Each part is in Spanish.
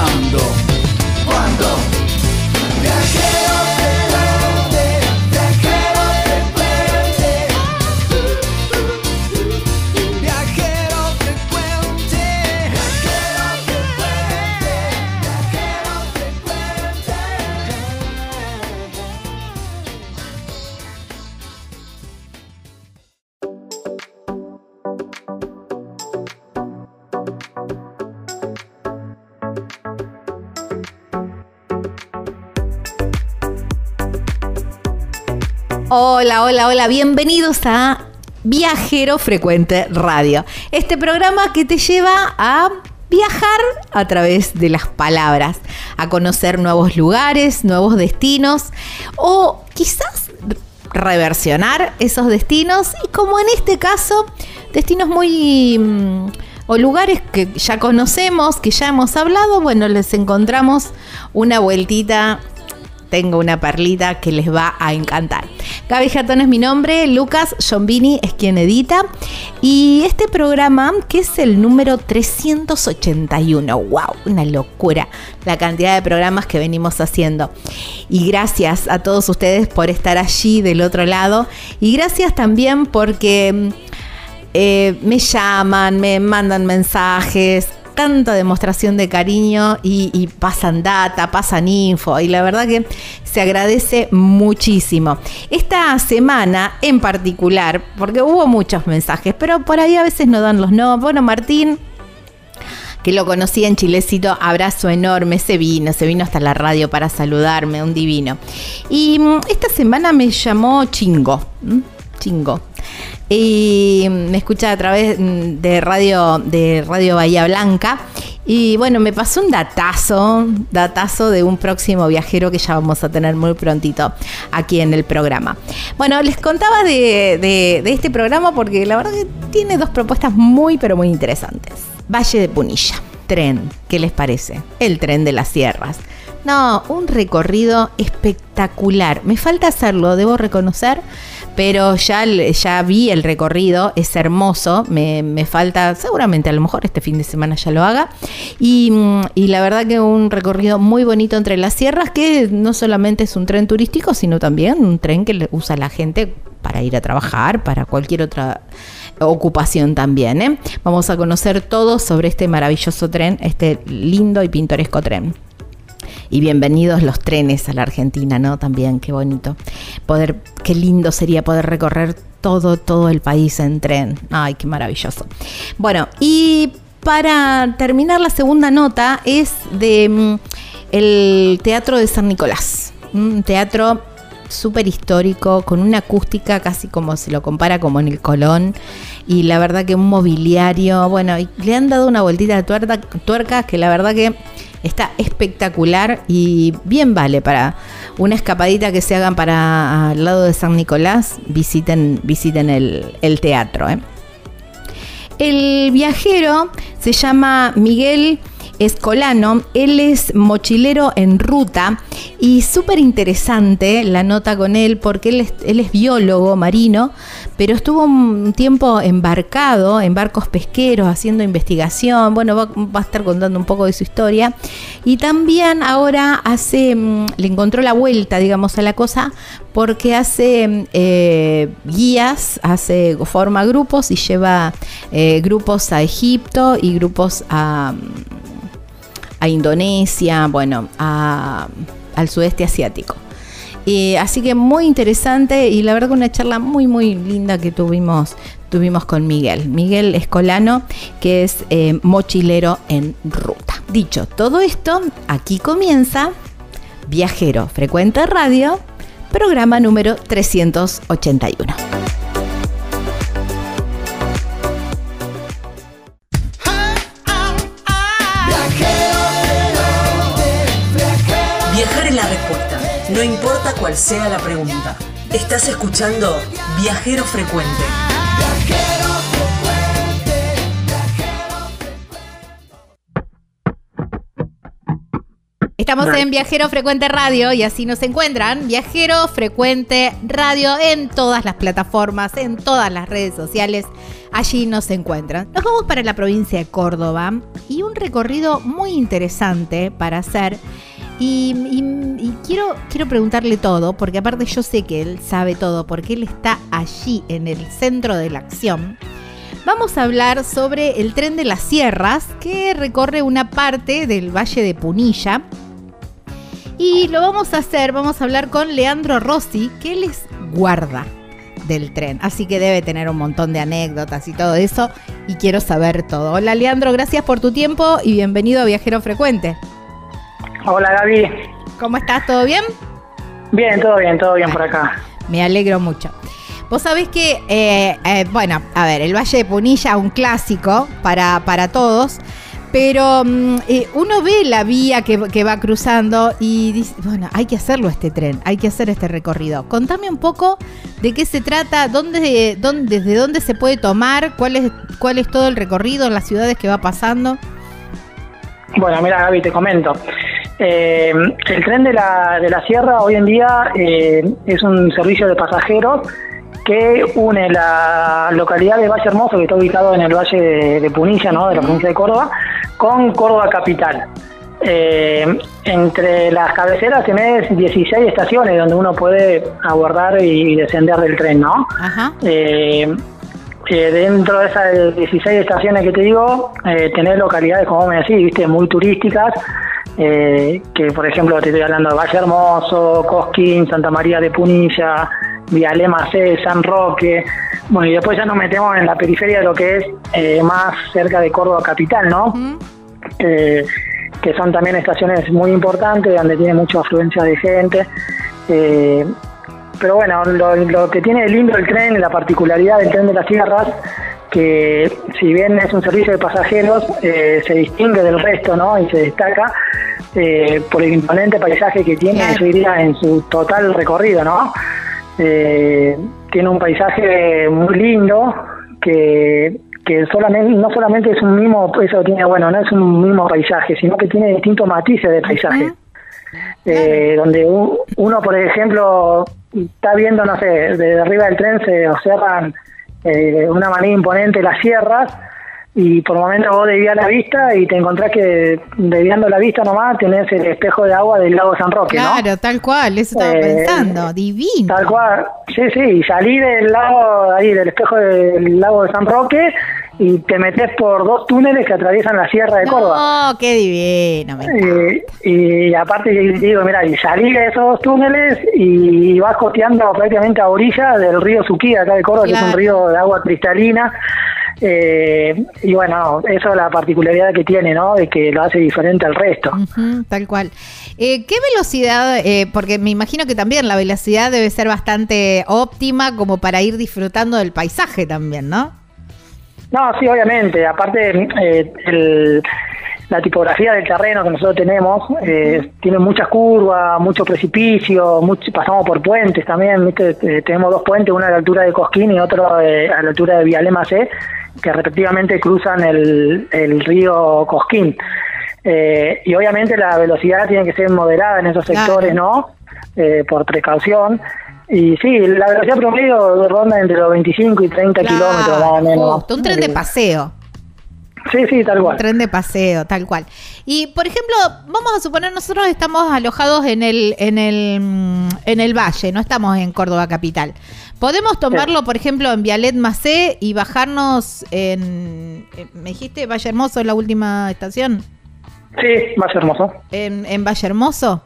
Ahora, Hola, hola, hola, bienvenidos a Viajero Frecuente Radio. Este programa que te lleva a viajar a través de las palabras, a conocer nuevos lugares, nuevos destinos o quizás reversionar esos destinos y como en este caso, destinos muy... mm, o lugares que ya conocemos, que ya hemos hablado, bueno, les encontramos una vueltita tengo una perlita que les va a encantar. Gaby Jatón es mi nombre, Lucas Giombini es quien edita. Y este programa, que es el número 381, wow, una locura la cantidad de programas que venimos haciendo. Y gracias a todos ustedes por estar allí del otro lado. Y gracias también porque eh, me llaman, me mandan mensajes, tanta demostración de cariño y, y pasan data, pasan info y la verdad que se agradece muchísimo. Esta semana en particular, porque hubo muchos mensajes, pero por ahí a veces no dan los no. Bueno, Martín, que lo conocí en Chilecito, abrazo enorme, se vino, se vino hasta la radio para saludarme, un divino. Y mm, esta semana me llamó Chingo. Chingo. Y me escucha a través mm, de radio, de Radio Bahía Blanca. Y bueno, me pasó un datazo, datazo de un próximo viajero que ya vamos a tener muy prontito aquí en el programa. Bueno, les contaba de, de- de este programa porque la verdad que tiene dos propuestas muy, pero muy interesantes. Valle de Punilla, tren, ¿qué les parece? El tren de las sierras. No, un recorrido espectacular. Me falta hacerlo, debo reconocer, pero ya, ya vi el recorrido, es hermoso. Me, me falta, seguramente a lo mejor este fin de semana ya lo haga. Y, mm, y la verdad que un recorrido muy bonito entre las sierras, que no solamente es un tren turístico, sino también un tren que usa la gente para ir a trabajar, para cualquier otra ocupación también. ¿eh? Vamos a conocer todo sobre este maravilloso tren, este lindo y pintoresco tren. Y bienvenidos los trenes a la Argentina, ¿no? También, qué bonito. Poder, qué lindo sería poder recorrer todo, todo el país en tren. Ay, qué maravilloso. Bueno, y para terminar la segunda nota es de mm, el Teatro de San Nicolás. Un teatro súper histórico, con una acústica casi como se lo compara como en el Colón. Y la verdad que un mobiliario, bueno, y le han dado una vueltita de tuerca que la verdad que está espectacular y bien vale para una escapadita que se hagan para al lado de San Nicolás, visiten, visiten el, teatro. ¿eh? El viajero se llama Miguel Escolano, él es mochilero en ruta y súper interesante la nota con él porque él es, él es, biólogo marino, pero estuvo un tiempo embarcado en barcos pesqueros haciendo investigación, bueno, va, a estar contando un poco de su historia y también ahora hace, mm, le encontró la vuelta, digamos, a la cosa porque hace eh, guías, hace, forma grupos y lleva eh, grupos a Egipto y grupos a a Indonesia, bueno, al sudeste asiático. Eh, así que muy interesante y la verdad una charla muy muy linda que tuvimos, tuvimos con Miguel. Miguel Escolano, que es eh, mochilero en ruta. Dicho todo esto, aquí comienza Viajero Frecuente Radio, programa número 381. Cuál sea la pregunta. Estás escuchando Viajero Frecuente. Estamos en Viajero Frecuente Radio y así nos encuentran. Viajero Frecuente Radio en todas las plataformas, en todas las redes sociales. Allí nos encuentran. Nos vamos para la provincia de Córdoba y un recorrido muy interesante para hacer. Y, quiero, quiero preguntarle todo, porque aparte yo sé que él sabe todo, porque él está allí en el centro de la acción. Vamos a hablar sobre el tren de las sierras que recorre una parte del Valle de Punilla. Y lo vamos a hacer, vamos a hablar con Leandro Rossi, que él es guarda del tren, así que debe tener un montón de anécdotas y todo eso, y quiero saber todo. Hola Leandro, gracias por tu tiempo y bienvenido a Viajero Frecuente. Hola Gaby. ¿Cómo estás? ¿Todo bien? Bien, todo bien, todo bien por acá. Me alegro mucho. Vos sabés que, eh, eh, bueno, a ver, el Valle de Punilla, un clásico para, para todos, pero um, eh, uno ve la vía que, que, va cruzando y dice, bueno, hay que hacerlo este tren, hay que hacer este recorrido. Contame un poco de qué se trata, dónde, dónde, desde dónde se puede tomar, cuál es, cuál es todo el recorrido, las ciudades que va pasando. Bueno, mira Gaby, te comento. Eh, el tren de la, de la Sierra hoy en día eh, es un servicio de pasajeros que une la localidad de Valle Hermoso, que está ubicado en el Valle de, de Punilla, ¿no? de la provincia de Córdoba, con Córdoba Capital. Eh, entre las cabeceras tenés 16 estaciones donde uno puede abordar y descender del tren, ¿no? Ajá. Eh, eh, dentro de esas 16 estaciones que te digo, eh, tenés localidades, como me decís, viste, muy turísticas, eh, que por ejemplo te estoy hablando de Valle Hermoso, Cosquín, Santa María de Punilla, Vialema C, San Roque, bueno, y después ya nos metemos en la periferia de lo que es eh, más cerca de Córdoba Capital, ¿no? Uh -huh. eh, que son también estaciones muy importantes, donde tiene mucha afluencia de gente. Eh, pero bueno, lo, lo, que tiene de lindo el tren, la particularidad del tren de las sierras, que si bien es un servicio de pasajeros, eh, se distingue del resto, ¿no? Y se destaca eh, por el imponente paisaje que tiene, yo diría, en su total recorrido, ¿no? Eh, tiene un paisaje muy lindo que, que solamente no solamente es un mismo, eso tiene, bueno, no es un mismo paisaje, sino que tiene distintos matices de paisaje. Uh -huh. Eh, donde uno, por ejemplo, está viendo, no sé, desde arriba del tren se observan eh, de una manera imponente las sierras y por momentos vos desvías la vista y te encontrás que desviando la vista nomás tenés el espejo de agua del lago San Roque, claro, ¿no? tal cual, eso estaba eh, pensando, divino. Tal cual, sí, sí, y salí del lago, ahí del espejo del lago de San Roque y te metes por dos túneles que atraviesan la Sierra de Córdoba. No, qué divino. Eh, y aparte digo, mira, y salí de esos dos túneles y vas costeando prácticamente a orilla del río Suquía, acá de Córdoba, que es un río de agua cristalina. Eh, y bueno, eso es la particularidad que tiene, ¿no? De que lo hace diferente al resto. Tal cual. Eh, ¿Qué velocidad? eh, porque me imagino que también la velocidad debe ser bastante óptima como para ir disfrutando del paisaje también, ¿no? No, sí, obviamente. Aparte, eh, el- la tipografía del terreno que nosotros tenemos eh, tiene muchas curvas, mucho precipicio, mucho- pasamos por puentes también. ¿viste? Eh, tenemos dos puentes, uno a la altura de Cosquín y otro eh, a la altura de Vialema C, que respectivamente cruzan el, el río Cosquín. Eh, y obviamente la velocidad tiene que ser moderada en esos Claro. sectores, ¿no? Por precaución. Y sí, la velocidad promedio ronda entre los 25 y 30 kilómetros más o menos. justo, un tren de paseo. Sí, sí, tal Un cual. tren de paseo, tal cual. Y por ejemplo, vamos a suponer nosotros estamos alojados en el en el en el valle, no estamos en Córdoba capital. Podemos tomarlo, por ejemplo, en Vialet Macé y bajarnos en eh, me dijiste Valle Hermoso la última estación, Sí, va a ser hermoso. en, en Valle Hermoso.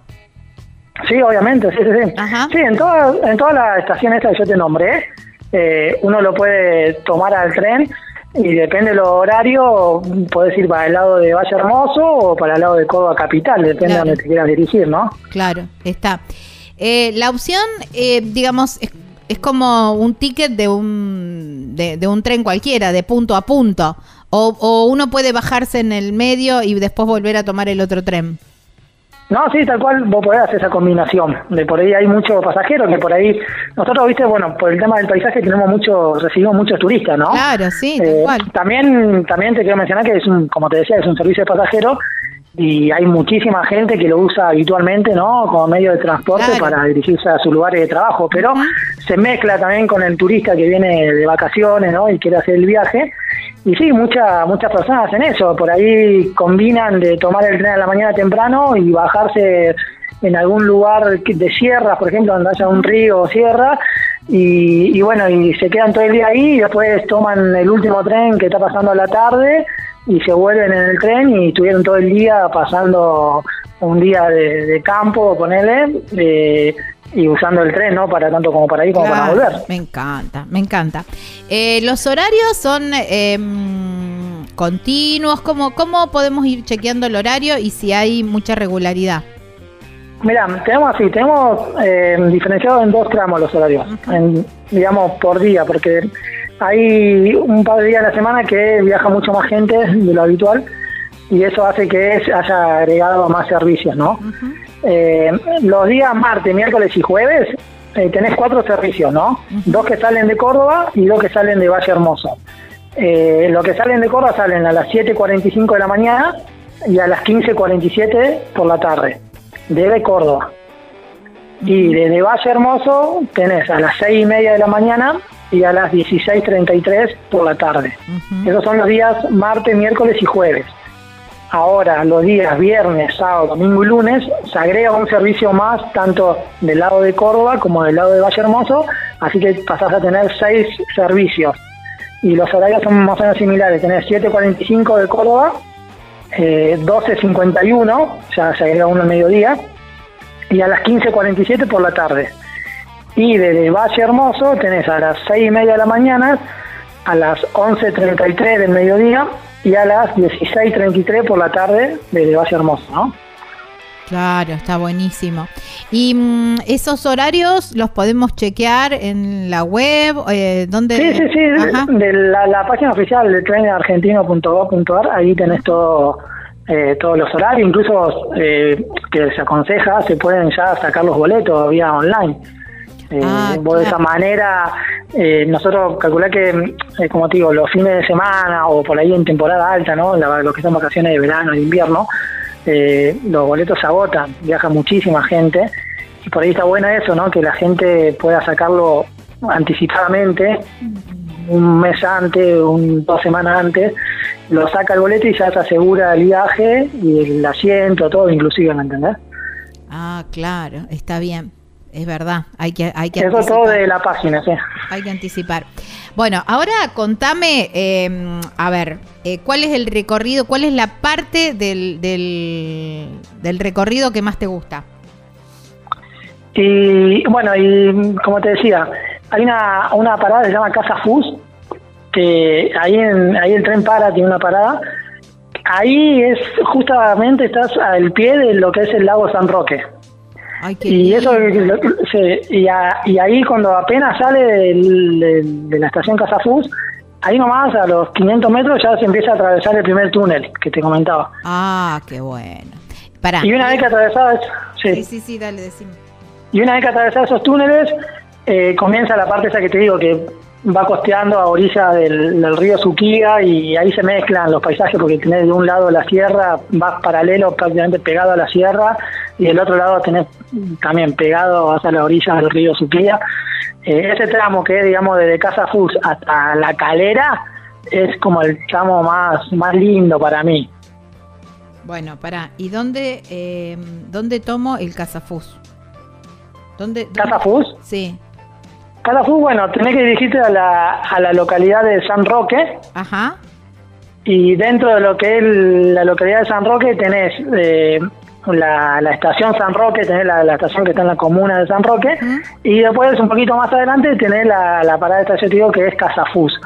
Sí, obviamente, sí, sí, sí. Ajá. Sí, en todas en todas las estaciones estas que yo te nombré, eh, uno lo puede tomar al tren y depende del horario, puedes ir para el lado de Valle Hermoso o para el lado de Córdoba Capital, depende Claro. de donde te quieras dirigir, ¿no? Claro, está. Eh, la opción, eh, digamos, es, es como un ticket de un, de, de un tren cualquiera, de punto a punto. O, o uno puede bajarse en el medio y después volver a tomar el otro tren. No, sí, tal cual vos podés hacer esa combinación. De por ahí hay muchos pasajeros que por ahí, nosotros, viste, bueno, por el tema del paisaje tenemos muchos, recibimos muchos turistas, ¿no? Claro, sí, tal Eh, cual. También, también te quiero mencionar que es un, como te decía, es un servicio de pasajero y hay muchísima gente que lo usa habitualmente, ¿no? Como medio de transporte Claro. para dirigirse a sus lugares de trabajo, pero se mezcla también con el turista que viene de vacaciones, ¿no? Y quiere hacer el viaje. Y sí, muchas muchas personas hacen eso, por ahí combinan de tomar el tren a la mañana temprano y bajarse en algún lugar de sierras, por ejemplo, donde haya un río o sierra, y, y bueno, y se quedan todo el día ahí y después toman el último tren que está pasando a la tarde y se vuelven en el tren y estuvieron todo el día pasando un día de, de campo, ponele, eh, y usando el tren, ¿no? Para tanto como para ir como para volver. Me encanta, me encanta. Eh, los horarios son eh, continuos. ¿Cómo, ¿Cómo podemos ir chequeando el horario y si hay mucha regularidad? Mira, tenemos así, tenemos eh, diferenciado en dos tramos los horarios, en, digamos por día, porque hay un par de días a la semana que viaja mucho más gente de lo habitual y eso hace que haya agregado más servicios, ¿no? Eh, los días martes, miércoles y jueves eh, tenés cuatro servicios, ¿no? Dos que salen de Córdoba y dos que salen de Valle Hermoso. Eh, los que salen de Córdoba salen a las 7.45 de la mañana y a las 15.47 por la tarde, desde Córdoba. Y desde Valle Hermoso tenés a las 6 y media de la mañana y a las 16.33 por la tarde. Esos son los días martes, miércoles y jueves. Ahora, los días viernes, sábado, domingo y lunes, se agrega un servicio más, tanto del lado de Córdoba como del lado de Valle Hermoso, así que pasás a tener seis servicios. Y los horarios son más o menos similares, tenés 7.45 de Córdoba, eh, 12.51, ya se agrega uno al mediodía, y a las 15.47 por la tarde. Y desde Valle Hermoso tenés a las 6 y media de la mañana, a las 11.33 del mediodía y a las 16.33 por la tarde desde Valle Hermoso, ¿no? Claro, está buenísimo. ¿Y mm, esos horarios los podemos chequear en la web? Eh, ¿dónde? Sí, sí, sí, Ajá. de la, la página oficial de trenargentino.gov.ar, ahí tenés todo, eh, todos los horarios, incluso eh, que se aconseja, se pueden ya sacar los boletos vía online. Eh, Ah, vos de esa manera, eh, nosotros calculá que, eh, como te digo, los fines de semana o por ahí en temporada alta, ¿no? La- lo que son vacaciones de verano, de invierno, eh, los boletos se agotan, viaja muchísima gente y por ahí está bueno eso, ¿no? Que la gente pueda sacarlo anticipadamente, un mes antes, un, dos semanas antes, lo saca el boleto y ya se asegura el viaje y el asiento, todo inclusive, ¿me entendés? Ah, claro, está bien. Es verdad, hay que, hay que Eso anticipar. todo de la página, sí. Hay que anticipar. Bueno, ahora contame, eh, a ver, eh, ¿cuál es el recorrido, cuál es la parte del, del, del recorrido que más te gusta? Y bueno, y como te decía, hay una, una parada que se llama Casa Fus, que ahí, en, ahí el tren para, tiene una parada. Ahí es justamente estás al pie de lo que es el lago San Roque. Ay, Y eso lindo. lo- se- y, a- y ahí cuando apenas sale del- del- de la estación Casa Fus, ahí nomás a los 500 metros ya se empieza a atravesar el primer túnel que te comentaba. Ah, qué bueno. Pará. Y una vez que atravesás, sí. Sí, sí, sí, dale, decime. Y una vez que atravesás esos túneles, eh, comienza la parte esa que te digo, que va costeando a orilla del, del río Suquía y ahí se mezclan los paisajes porque tenés de un lado la sierra, vas paralelo prácticamente pegado a la sierra y del otro lado tenés también pegado hacia la orilla del río Suquía. Eh, ese tramo que es, digamos, desde Casa Fus hasta La Calera es como el tramo más, más lindo para mí. Bueno, pará. ¿Y dónde, eh, dónde tomo el Casafus? ¿Dónde? dónde- ¿Casa Fus? Sí. Casa Fus, bueno, tenés que dirigirte a la, a la localidad de San Roque, Ajá. Y dentro de lo que es la localidad de San Roque tenés eh, la, la estación San Roque, tenés la, la estación que está en la comuna de San Roque, y después un poquito más adelante tenés la, la parada de estación digo, que es Casafus.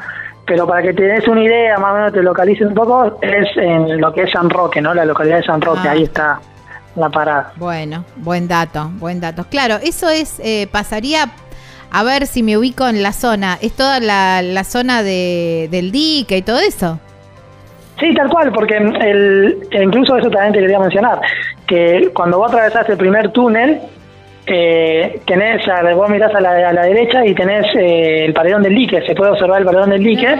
Pero para que te des una idea, más o menos te localices un poco, es en lo que es San Roque, ¿no? La localidad de San Roque, Ah. ahí está la parada. Bueno, buen dato, buen dato. Claro, eso es, eh, pasaría, a ver si me ubico en la zona. Es toda la, la zona de, del dique y todo eso. Sí, tal cual, porque el, incluso eso también te quería mencionar, que cuando vos atravesás el primer túnel, eh, tenés, vos mirás a la, a la derecha y tenés eh, el paredón del dique, se puede observar el paredón del dique,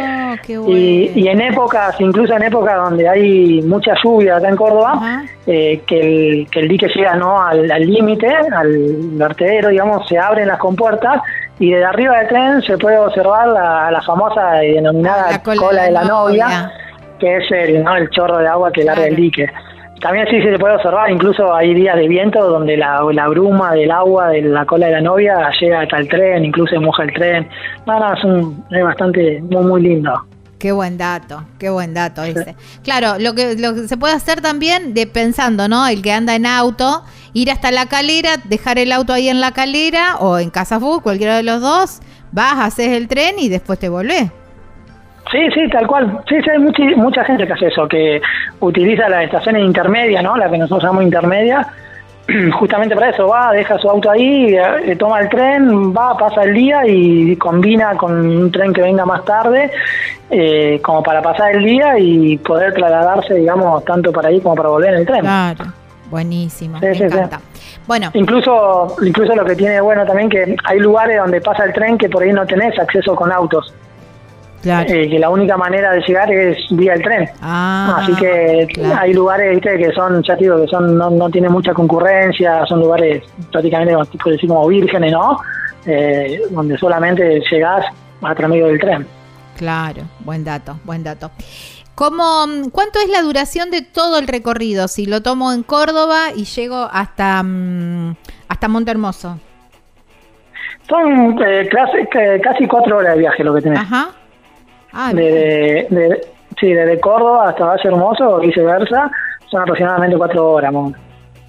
qué bueno. y, y en épocas, incluso en épocas donde hay mucha lluvia acá en Córdoba, eh, que, el, que el dique llega ¿no? al al límite, al, vertedero, digamos, se abren las compuertas y desde arriba del tren se puede observar la, la famosa y denominada Ah, la cola, de la novia que es el, ¿no? el chorro de agua que larga Claro. el dique. También sí se puede observar, incluso hay días de viento donde la, la bruma del agua de la cola de la novia llega hasta el tren, incluso moja el tren. No, no, es, un, es bastante, muy, muy lindo. Qué buen dato, qué buen dato ese. Claro, lo que, lo que se puede hacer también, de pensando, ¿no? El que anda en auto, ir hasta la calera, dejar el auto ahí en la calera o en Casa Fu, cualquiera de los dos, vas, haces el tren y después te volvés. Sí, sí, tal cual. Sí, sí, hay mucha, mucha gente que hace eso, que utiliza las estaciones intermedias, ¿no? La que nosotros llamamos intermedia, justamente para eso, va, deja su auto ahí, eh, toma el tren, va, pasa el día y combina con un tren que venga más tarde, eh, como para pasar el día y poder trasladarse, digamos, tanto para ahí como para volver en el tren. Claro, buenísimo, Sí, me sí, sí. Bueno, Incluso, incluso lo que tiene bueno también que hay lugares donde pasa el tren que por ahí no tenés acceso con autos, claro. eh, que la única manera de llegar es vía el tren. Ah, Así que claro. hay lugares ¿viste? que son, ya digo, que son no, no tienen mucha concurrencia, son lugares prácticamente, como tipo decir, como vírgenes, ¿no? Eh, donde solamente llegás a través medio del tren. Claro, buen dato, buen dato. ¿Cómo, ¿Cuánto es la duración de todo el recorrido? Si lo tomo en Córdoba y llego hasta, mm, hasta Monte Hermoso. Son eh, casi, que- casi cuatro horas de viaje lo que tenés. Ajá. Ah. Desde, de, sí, desde Córdoba hasta Valle Hermoso o viceversa, son aproximadamente cuatro horas, un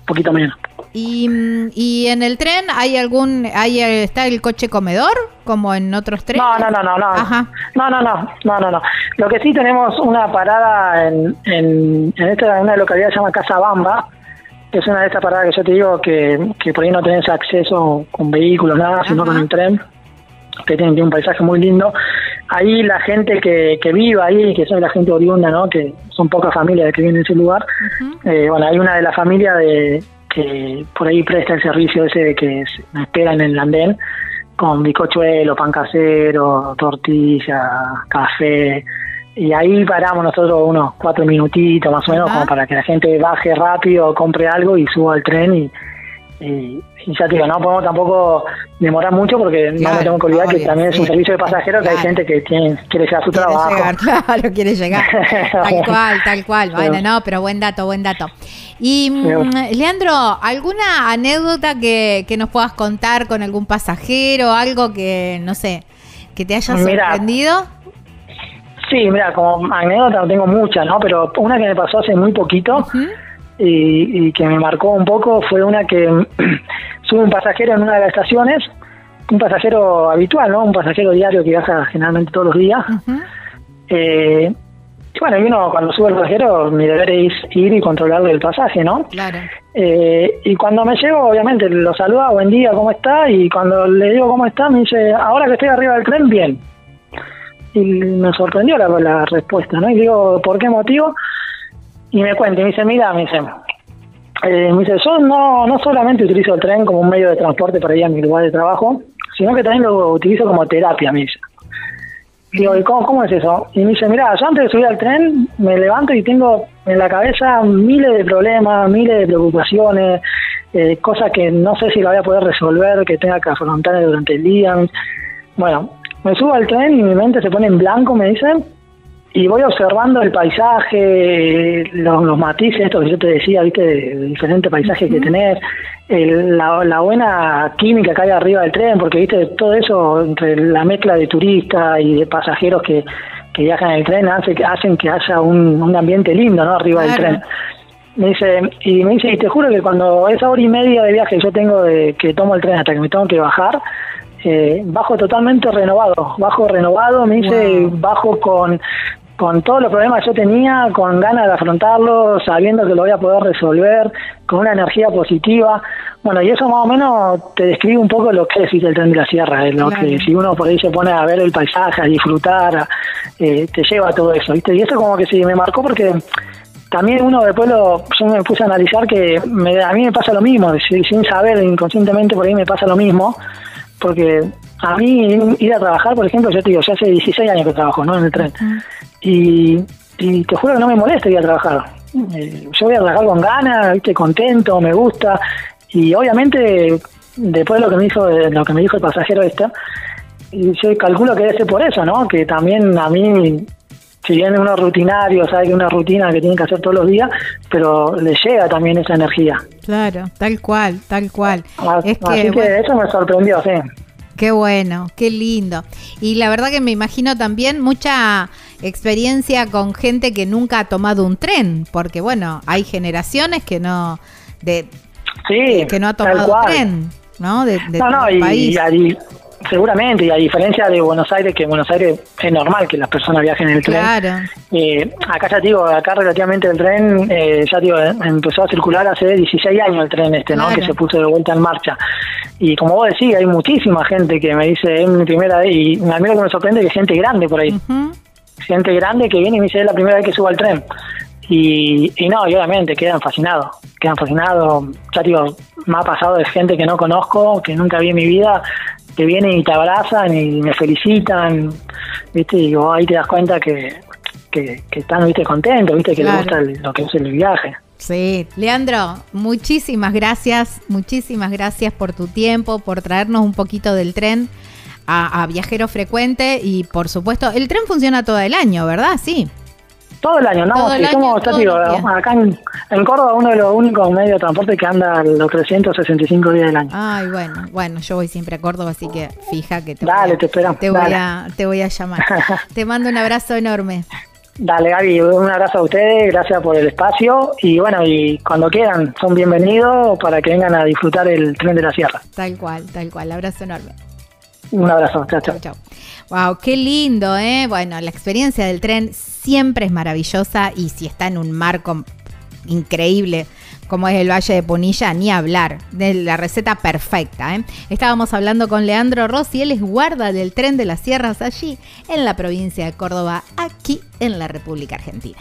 poquito menos. ¿Y, y en el tren hay algún, hay, está el coche comedor como en otros trenes? No, no, no, no, no. Ajá. No, no, no, no, no, no. Lo que sí tenemos una parada en, en, en esta una localidad que se llama Casa Bamba, que es una de estas paradas que yo te digo que, que por ahí no tenés acceso con vehículos, nada, sino Ajá. con el tren, que tiene, tiene un paisaje muy lindo. Ahí la gente que, que vive ahí, que son la gente oriunda, ¿no? Que son pocas familias que viven en ese lugar. Eh, bueno, hay una de las familias de, que por ahí presta el servicio ese de que me esperan en el andén con bizcochuelo, pan casero, tortilla, café. Y ahí paramos nosotros unos cuatro minutitos más o menos, como para que la gente baje rápido, compre algo y suba al tren. Y, y, y ya te digo, no podemos tampoco demorar mucho porque no Claro, nos tenemos que olvidar que también es un sí. servicio de pasajeros que hay gente que tiene, quiere llegar a su Quiere trabajo. llegar, claro, quiere llegar. Tal cual, tal cual. Bueno, Sí. no, pero buen dato, buen dato. Y, Sí. mm, Leandro, ¿alguna anécdota que, que nos puedas contar con algún pasajero? Algo que, no sé, que te haya Mira. sorprendido. Sí, mira, como anécdota tengo muchas, ¿no? Pero una que me pasó hace muy poquito. Y, y que me marcó un poco fue una que sube un pasajero en una de las estaciones, un pasajero habitual, ¿no? Un pasajero diario que viaja generalmente todos los días. Eh, y bueno, y uno cuando sube el pasajero, mi deber es ir y controlarle el pasaje, ¿no? Claro. Eh, y cuando me llego, obviamente, lo saluda, buen día, ¿cómo está? Y cuando le digo cómo está, me dice, ahora que estoy arriba del tren, bien. Y me sorprendió la, la respuesta, ¿no? Y digo, ¿por qué motivo? Y me cuenta, y me dice, mira, me dice, eh, me dice, yo no, no solamente utilizo el tren como un medio de transporte para ir a mi lugar de trabajo, sino que también lo utilizo como terapia, me dice. Digo, ¿y cómo, cómo es eso? Y me dice, mira, yo antes de subir al tren me levanto y tengo en la cabeza miles de problemas, miles de preocupaciones, eh, cosas que no sé si la voy a poder resolver, que tenga que afrontar durante el día. Bueno, me subo al tren y mi mente se pone en blanco, me dicen, y voy observando el paisaje, los, los matices, esto que yo te decía, viste, de, diferentes paisajes que tenés, el- la, la buena química que hay arriba del tren, porque viste, todo eso, entre la mezcla de turistas y de pasajeros que, que viajan en el tren, hace, que- hacen que haya un, un ambiente lindo, ¿no? Arriba del tren. Me dice, y me dice, y te juro que cuando esa hora y media de viaje yo tengo de que tomo el tren hasta que me tengo que bajar, eh, bajo totalmente renovado, bajo renovado, me dice, Wow. bajo con, con todos los problemas que yo tenía, con ganas de afrontarlos, sabiendo que lo voy a poder resolver, con una energía positiva. Bueno, y eso más o menos te describe un poco lo que es el tren de la sierra, es lo Claro. que si uno por ahí se pone a ver el paisaje, a disfrutar, a- eh, te lleva a todo eso, ¿viste? Y eso como que sí me marcó porque también uno después lo, yo me puse a analizar que me- a mí me pasa lo mismo, si- sin saber, inconscientemente por ahí me pasa lo mismo, porque a mí ir a trabajar, por ejemplo, yo te digo, ya hace 16 años que trabajo ¿no? en el tren, y, y te juro que no me molesta ir a trabajar. Eh, yo voy a trabajar con ganas, ¿viste? contento, me gusta, y obviamente después de lo que me dijo, lo que me dijo el pasajero este, y yo calculo que debe ser por eso, ¿no? Que también a mí, si bien uno rutinario, sabe que una rutina que tiene que hacer todos los días, pero le llega también esa energía. Claro, tal cual, tal cual. A- Es que, Así que bueno, eso me sorprendió, sí. Qué bueno, qué lindo. Y la verdad que me imagino también mucha experiencia con gente que nunca ha tomado un tren, porque bueno, hay generaciones que no de Sí, que no ha tomado cual. tren, ¿no? De, de no, no, y, país. y seguramente, y a diferencia de Buenos Aires, que en Buenos Aires es normal que las personas viajen en el tren. Eh, acá ya te digo, acá relativamente el tren, eh, ya te digo, eh, empezó a circular hace 16 años el tren este, ¿no? Claro. Que se puso de vuelta en marcha. Y como vos decís, hay muchísima gente que me dice, es mi primera vez, y a mí lo que me sorprende es que gente grande por ahí, Ujú. Gente grande que viene y me dice, es la primera vez que subo al tren. Y, y no, y obviamente quedan fascinados, quedan fascinados. Ya digo, me ha pasado de gente que no conozco, que nunca vi en mi vida, que vienen y te abrazan y me felicitan, ¿viste? Y vos ahí te das cuenta que, que, que están, ¿viste? Contentos, ¿viste? Que Claro. les gusta el- lo que es el viaje. Sí, Leandro, muchísimas gracias, muchísimas gracias por tu tiempo, por traernos un poquito del tren a, a Viajero Frecuente y por supuesto, el tren funciona todo el año, ¿verdad? Sí. Todo el año, ¿no? Todo el año, ya digo, acá en, en Córdoba uno de los únicos medios de transporte que anda los 365 días del año. Ay, bueno, bueno, yo voy siempre a Córdoba, así que fija que te, Dale, voy, a, te esperamos, te, voy dale. a, te voy a llamar. te mando un abrazo enorme. Dale, Gaby, un abrazo a ustedes, gracias por el espacio y bueno, y cuando quieran, son bienvenidos para que vengan a disfrutar el tren de la sierra. Tal cual, tal cual. Abrazo enorme. Un abrazo, chao, chao. Wow, qué lindo, ¿eh? Bueno, la experiencia del tren siempre es maravillosa y si está en un marco increíble como es el Valle de Punilla, ni hablar de la receta perfecta. ¿eh? Estábamos hablando con Leandro Rossi, él es guarda del tren de las sierras allí en la provincia de Córdoba, aquí en la República Argentina.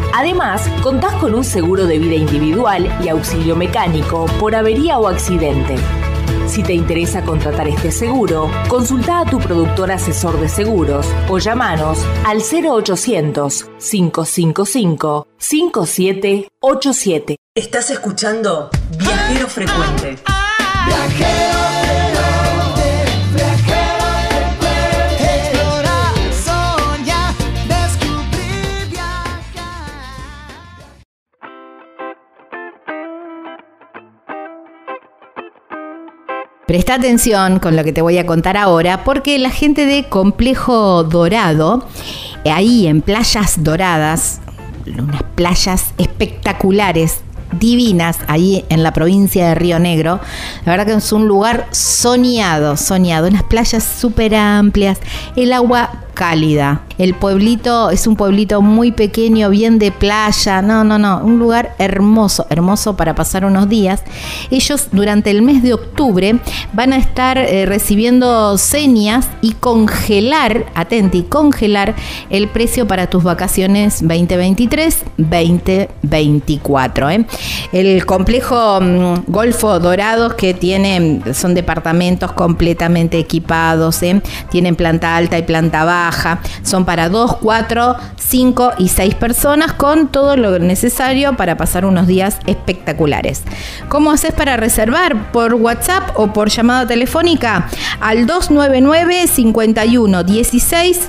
Además, contás con un seguro de vida individual y auxilio mecánico por avería o accidente. Si te interesa contratar este seguro, consulta a tu productor asesor de seguros o llamanos al 0800 555 5787. Estás escuchando Viajero Frecuente. Presta atención con lo que te voy a contar ahora, porque la gente de Complejo Dorado, ahí en Playas Doradas, unas playas espectaculares, divinas, ahí en la provincia de Río Negro. La verdad que es un lugar soñado, soñado, unas playas súper amplias, el agua cálida. El pueblito es un pueblito muy pequeño, bien de playa. No, no, no. Un lugar hermoso, hermoso para pasar unos días. Ellos durante el mes de octubre van a estar eh, recibiendo señas y congelar, atenti, congelar el precio para tus vacaciones 2023-2024. ¿eh? El complejo mm, Golfo Dorados que tiene, son departamentos completamente equipados. ¿eh? Tienen planta alta y planta baja son para 2, 4, 5 y 6 personas con todo lo necesario para pasar unos días espectaculares. ¿Cómo haces para reservar? ¿Por WhatsApp o por llamada telefónica? Al 299 51 16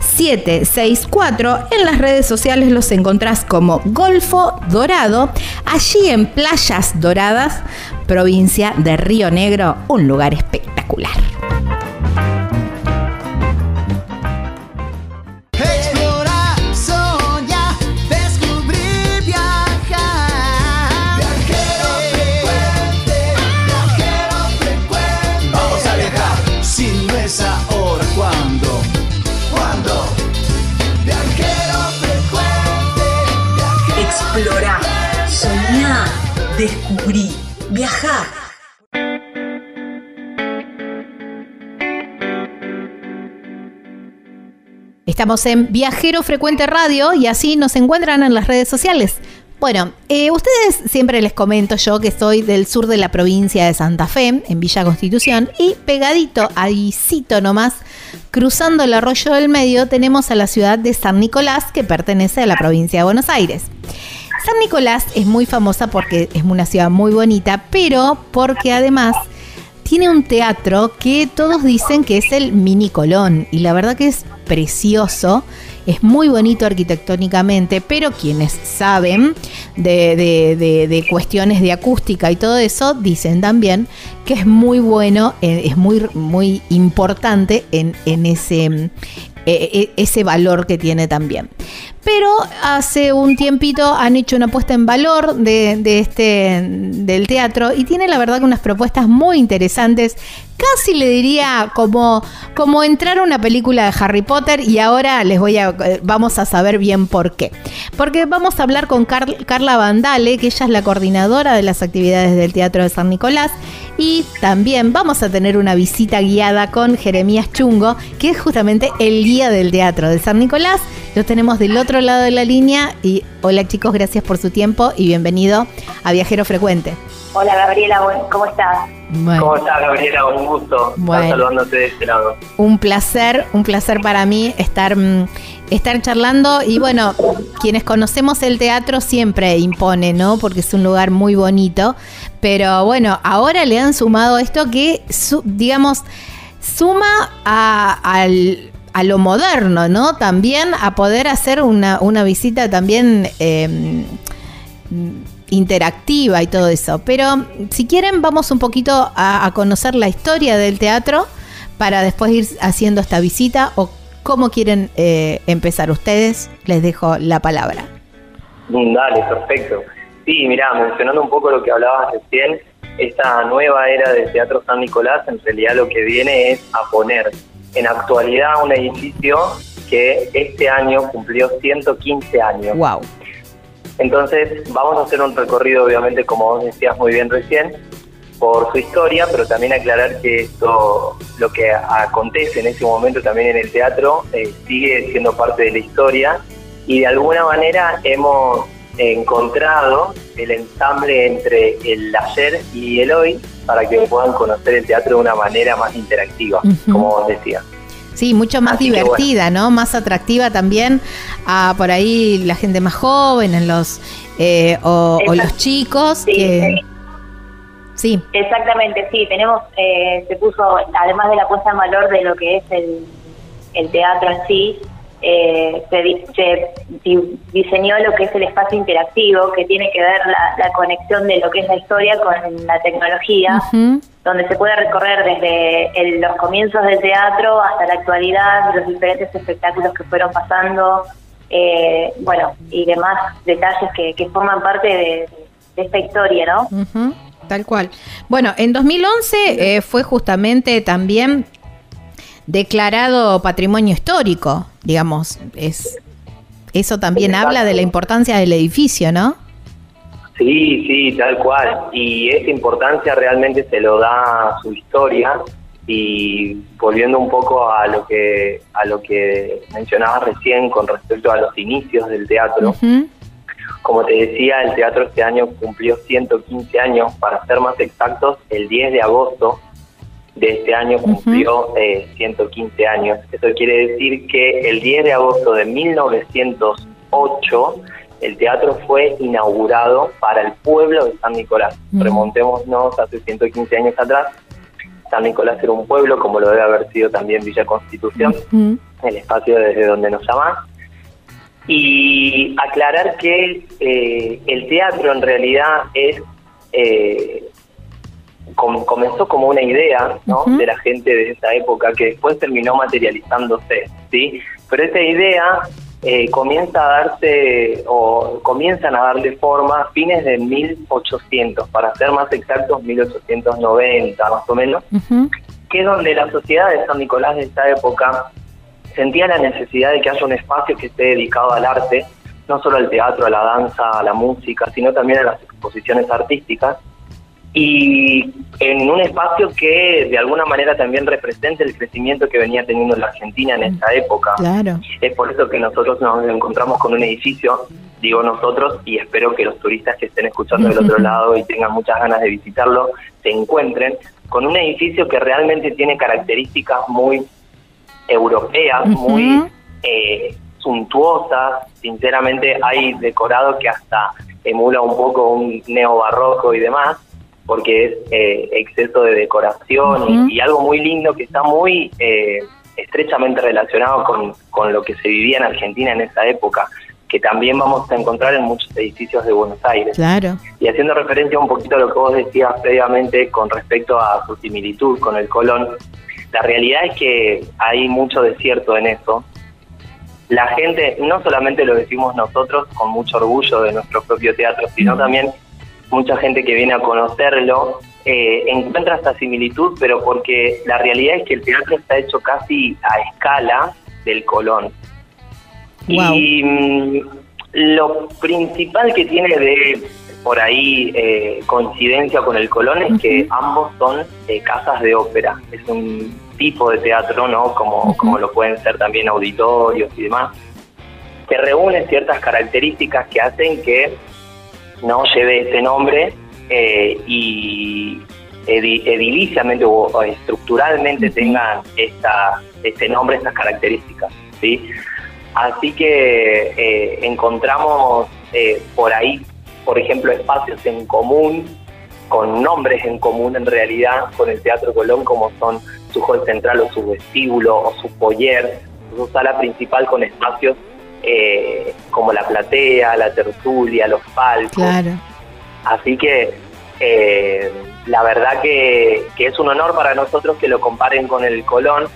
764. En las redes sociales los encontrás como Golfo Dorado, allí en Playas Doradas, provincia de Río Negro, un lugar espectacular. Descubrí, viajar. Estamos en Viajero Frecuente Radio y así nos encuentran en las redes sociales. Bueno, eh, ustedes siempre les comento yo que soy del sur de la provincia de Santa Fe, en Villa Constitución, y pegadito, cito nomás, cruzando el arroyo del medio, tenemos a la ciudad de San Nicolás, que pertenece a la provincia de Buenos Aires. San Nicolás es muy famosa porque es una ciudad muy bonita, pero porque además tiene un teatro que todos dicen que es el Mini Colón y la verdad que es precioso, es muy bonito arquitectónicamente, pero quienes saben de, cuestiones de acústica y todo eso dicen también que es muy bueno, eh, es muy, muy importante en, en ese, eh, eh, ese valor que tiene también. Pero hace un tiempito han hecho una puesta en valor de, este del teatro y tiene la verdad que unas propuestas muy interesantes. Casi le diría como, como entrar a una película de Harry Potter y ahora les voy a eh, vamos a saber bien por qué. Porque vamos a hablar con Carla Vandale, que ella es la coordinadora de las actividades del Teatro de San Nicolás y también vamos a tener una visita guiada con Jeremías Chungo, que es justamente el guía del Teatro de San Nicolás. Lo tenemos del otro lado de la línea y hola chicos, gracias por su tiempo y bienvenido a Viajero Frecuente. Hola Gabriela, ¿cómo estás? ¿Cómo estás Gabriela? Un gusto estar saludándote de este lado. Un placer, un placer para mí estar, mm, estar charlando y bueno, quienes conocemos el teatro siempre impone, ¿no? Porque es un lugar muy bonito, pero bueno, ahora le han sumado esto que, digamos, suma a, lo moderno, ¿no? También a poder hacer una, visita también em, interactiva y todo eso. Pero si quieren, vamos un poquito a, conocer la historia del teatro para después ir haciendo esta visita o cómo quieren eh, empezar ustedes. Les dejo la palabra. Dale, perfecto. Sí, mira, mencionando un poco lo que hablabas recién, esta nueva era del Teatro San Nicolás en realidad lo que viene es a poner en actualidad un edificio que este año cumplió 115 años. Wow. Entonces vamos a hacer un recorrido, obviamente, como vos decías muy bien recién, por su historia, pero también aclarar que esto, lo que acontece en ese momento también en el teatro, eh, sigue siendo parte de la historia y de alguna manera hemos encontrado el ensamble entre el ayer y el hoy para que puedan conocer el teatro de una manera más interactiva, como vos decías. Sí, mucho más divertida, ¿no? Más atractiva también a por ahí la gente más joven, en los eh, o, los chicos. Sí, sí. Exactamente, sí. Tenemos, eh, se puso, además de la puesta en valor de lo que es el, el teatro en sí, eh, se, diseñó lo que es el espacio interactivo, que tiene que ver la, conexión de lo que es la historia con la tecnología, donde se puede recorrer desde los comienzos del teatro hasta la actualidad, los diferentes espectáculos que fueron pasando, eh, bueno, y demás detalles que, forman parte de, esta historia, ¿no? Tal cual. Bueno, en 2011 eh, fue justamente también declarado patrimonio histórico, digamos, es eso también habla de la importancia del edificio, ¿no? Sí, sí, tal cual. Y esa importancia realmente se lo da su historia y volviendo un poco a lo que a lo que mencionabas recién con respecto a los inicios del teatro. Como te decía, el teatro este año cumplió 115 años, para ser más exactos, el 10 de agosto de este año cumplió 115 eh, años. Eso quiere decir que el 10 de agosto de 1908 el teatro fue inaugurado para el pueblo de San Nicolás. Remontémonos hace 115 años atrás. San Nicolás era un pueblo, como lo debe haber sido también Villa Constitución, el espacio desde donde nos llama. Y aclarar que eh, el teatro en realidad es eh, comenzó como una idea de la gente de esa época que después terminó materializándose, ¿sí? Pero esa idea eh, comienza a darse o comienzan a darle forma a fines de 1800, para ser más exactos 1890 más o menos, que es donde la sociedad de San Nicolás de esa época sentía la necesidad de que haya un espacio que esté dedicado al arte, no solo al teatro, a la danza, a la música, sino también a las exposiciones artísticas, y en un espacio que de alguna manera también represente el crecimiento que venía teniendo la Argentina en esa época. Claro. Es por eso que nosotros nos encontramos con un edificio, digo nosotros, y espero que los turistas que estén escuchando del otro lado y tengan muchas ganas de visitarlo, se encuentren con un edificio que realmente tiene características muy europeas, muy eh, suntuosas, sinceramente hay decorado que hasta emula un poco un neobarroco y demás, porque es eh, exceso de decoración y, algo muy lindo que está muy eh, estrechamente relacionado con, con lo que se vivía en Argentina en esa época, que también vamos a encontrar en muchos edificios de Buenos Aires. Claro. Y haciendo referencia un poquito a lo que vos decías previamente con respecto a su similitud con el Colón, la realidad es que hay mucho desierto en eso. La gente, no solamente lo decimos nosotros con mucho orgullo de nuestro propio teatro, sino también mucha gente que viene a conocerlo eh, encuentra esta similitud, pero porque la realidad es que el teatro está hecho casi a escala del Colón. Y mm, lo principal que tiene de por ahí eh, coincidencia con el Colón es que ambos son eh, casas de ópera. Es un tipo de teatro, ¿no? Como, como lo pueden ser también auditorios y demás, que reúne ciertas características que hacen que no lleve ese nombre eh, y ediliciamente o, estructuralmente tengan esta, este nombre, estas características. ¿sí? Así que eh, encontramos eh, por ahí, por ejemplo, espacios en común, con nombres en común en realidad con el Teatro Colón, como son su hall central o su vestíbulo o su poller, su sala principal con espacios eh, como la platea, la tertulia, los palcos. Claro. Así que eh, la verdad que, es un honor para nosotros que lo comparen con el Colón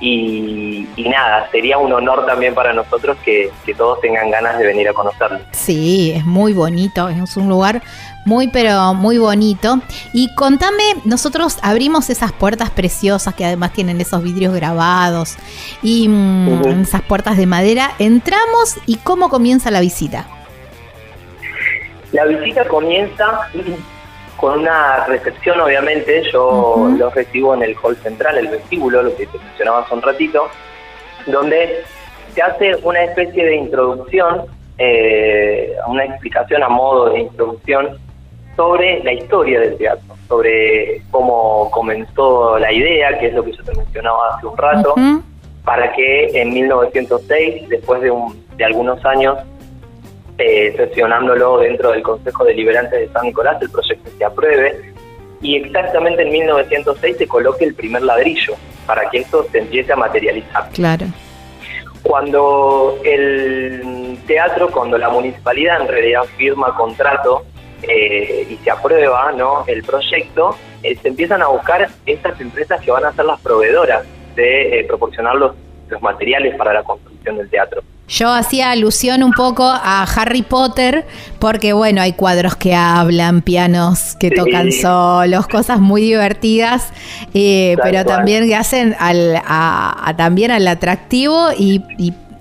y, nada, sería un honor también para nosotros que, que, todos tengan ganas de venir a conocerlo. Sí, es muy bonito, es un lugar muy, pero muy bonito. Y contame, nosotros abrimos esas puertas preciosas que además tienen esos vidrios grabados y mm, esas puertas de madera. Entramos y cómo comienza la visita. La visita comienza con una recepción, obviamente. Yo lo recibo en el hall central, el vestíbulo, lo que te mencionaba hace un ratito, donde se hace una especie de introducción eh, una explicación a modo de introducción sobre la historia del teatro, sobre cómo comenzó la idea, que es lo que yo te mencionaba hace un rato, para que en 1906, después de, de algunos años eh, sesionándolo dentro del Consejo Deliberante de San Nicolás, el proyecto se apruebe y exactamente en 1906 se coloque el primer ladrillo para que esto se empiece a materializar. Claro. Cuando el teatro, cuando la municipalidad en realidad firma contrato eh, y se aprueba ¿no? el proyecto, eh, se empiezan a buscar estas empresas que van a ser las proveedoras de proporcionar los, los materiales para la construcción del teatro. Yo hacía alusión un poco a Harry Potter porque, bueno, hay cuadros que hablan, pianos que tocan solos, cosas muy divertidas, eh, pero también que hacen al, también al atractivo y,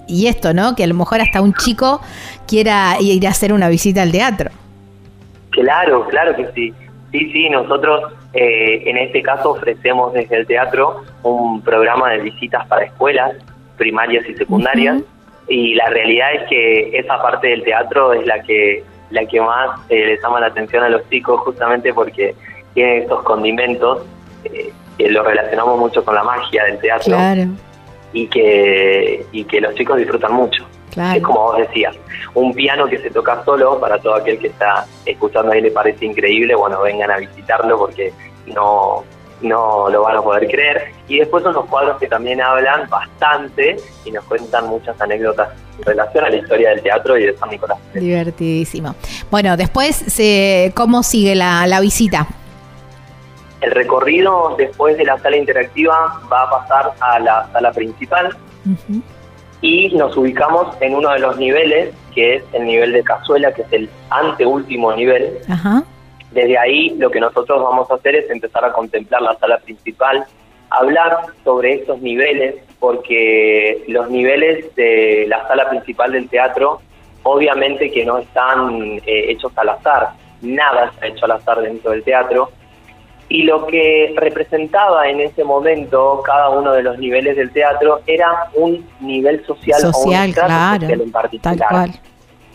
y, esto, ¿no? Que a lo mejor hasta un chico quiera ir a hacer una visita al teatro. Claro, claro que sí. Sí, sí, nosotros eh, en este caso ofrecemos desde el teatro un programa de visitas para escuelas primarias y secundarias y la realidad es que esa parte del teatro es la que la que más eh, les llama la atención a los chicos justamente porque tiene estos condimentos eh, que lo relacionamos mucho con la magia del teatro y que y que los chicos disfrutan mucho es como vos decías un piano que se toca solo para todo aquel que está escuchando ahí le parece increíble bueno vengan a visitarlo porque no no lo van a poder creer. Y después son los cuadros que también hablan bastante y nos cuentan muchas anécdotas en relación a la historia del teatro y de San Nicolás. Divertidísimo. Bueno, después, ¿cómo sigue la, visita? El recorrido después de la sala interactiva va a pasar a la sala principal y nos ubicamos en uno de los niveles, que es el nivel de cazuela, que es el anteúltimo nivel. Ajá. Desde ahí lo que nosotros vamos a hacer es empezar a contemplar la sala principal, hablar sobre estos niveles, porque los niveles de la sala principal del teatro obviamente que no están eh, hechos al azar, nada está hecho al azar dentro del teatro, y lo que representaba en ese momento cada uno de los niveles del teatro era un nivel social, social claro, en particular. Tal cual.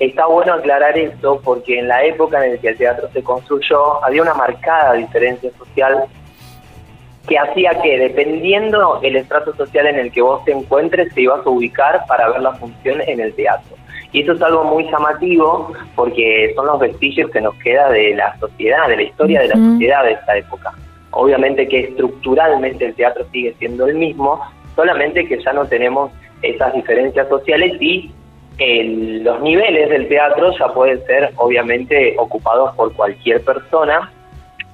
Está bueno aclarar esto porque en la época en la que el teatro se construyó había una marcada diferencia social que hacía que dependiendo el estrato social en el que vos te encuentres te ibas a ubicar para ver la función en el teatro. Y eso es algo muy llamativo porque son los vestigios que nos queda de la sociedad, de la historia de la sociedad de esta época. Obviamente que estructuralmente el teatro sigue siendo el mismo, solamente que ya no tenemos esas diferencias sociales y los niveles del teatro ya pueden ser obviamente ocupados por cualquier persona,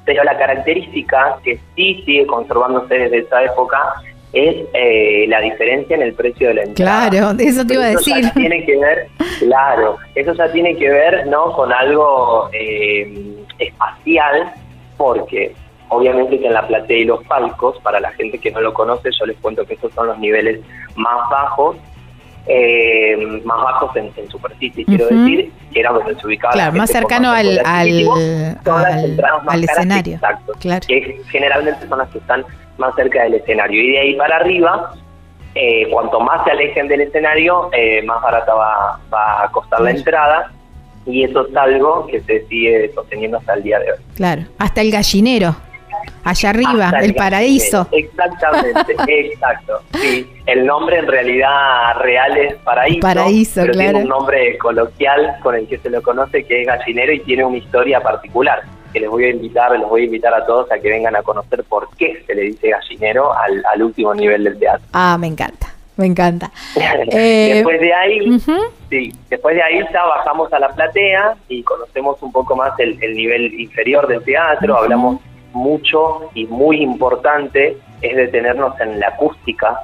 pero la característica que sí sigue conservándose desde esa época es eh, la diferencia en el precio de la entrada. Claro, eso te iba a decir. tiene que ver, claro, eso ya tiene que ver no con algo eh, espacial, porque obviamente que en la platea y los palcos, para la gente que no lo conoce, yo les cuento que esos son los niveles más bajos eh, más bajos en, superficie, quiero decir, que era donde se ubicaba. Claro, más cercano al, al, al, escenario. Exacto, que generalmente son las que están más cerca del escenario. Y de ahí para arriba, eh, cuanto más se alejen del escenario, eh, más barata va, va a costar la entrada. Y eso es algo que se sigue sosteniendo hasta el día de hoy. Claro, hasta el gallinero allá arriba, el, paraíso. Exactamente, exacto. Sí, el nombre en realidad real es paraíso. Paraíso, pero claro. Tiene un nombre coloquial con el que se lo conoce que es gallinero y tiene una historia particular que les voy a invitar, les voy a invitar a todos a que vengan a conocer por qué se le dice gallinero al, último nivel del teatro. Ah, me encanta. Me encanta. Eh, después de ahí, sí, después de ahí ya bajamos a la platea y conocemos un poco más el, nivel inferior del teatro, hablamos mucho y muy importante es detenernos en la acústica,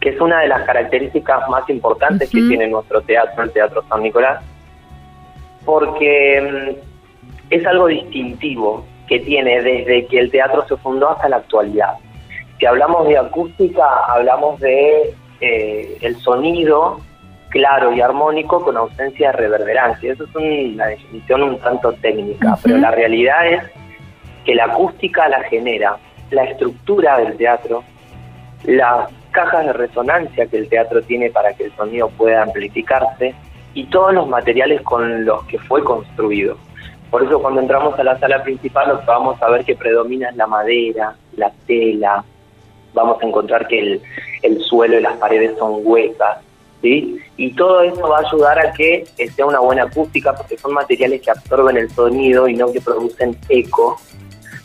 que es una de las características más importantes que tiene nuestro teatro, el Teatro San Nicolás, porque mm, es algo distintivo que tiene desde que el teatro se fundó hasta la actualidad. Si hablamos de acústica, hablamos de eh, el sonido claro y armónico con ausencia de reverberancia. Eso es una definición un tanto técnica, pero la realidad es que la acústica la genera la estructura del teatro, las cajas de resonancia que el teatro tiene para que el sonido pueda amplificarse y todos los materiales con los que fue construido. Por eso cuando entramos a la sala principal lo que vamos a ver que predomina es la madera, la tela, vamos a encontrar que el, el suelo y las paredes son huecas, ¿sí? Y todo eso va a ayudar a que sea una buena acústica porque son materiales que absorben el sonido y no que producen eco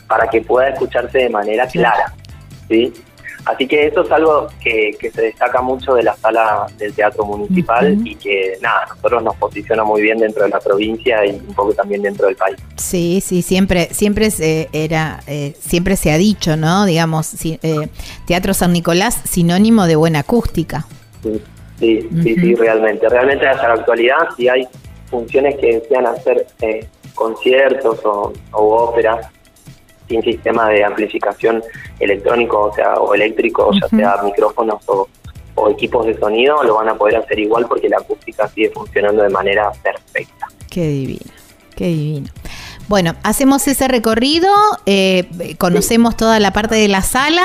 para que pueda escucharse de manera clara, ¿sí? Así que eso es algo que, se destaca mucho de la sala del Teatro Municipal y que, nada, nosotros nos posiciona muy bien dentro de la provincia y un poco también dentro del país. Sí, sí, siempre, siempre se era, eh, siempre se ha dicho, ¿no? Digamos, eh, Teatro San Nicolás, sinónimo de buena acústica. Sí, sí, sí, realmente. Realmente hasta la actualidad, si hay funciones que desean hacer eh, conciertos o, o óperas sin sistema de amplificación electrónico, o sea, o eléctrico, ya sea micrófonos o, equipos de sonido, lo van a poder hacer igual porque la acústica sigue funcionando de manera perfecta. Qué divino, qué divino. Bueno, hacemos ese recorrido, eh, conocemos toda la parte de la sala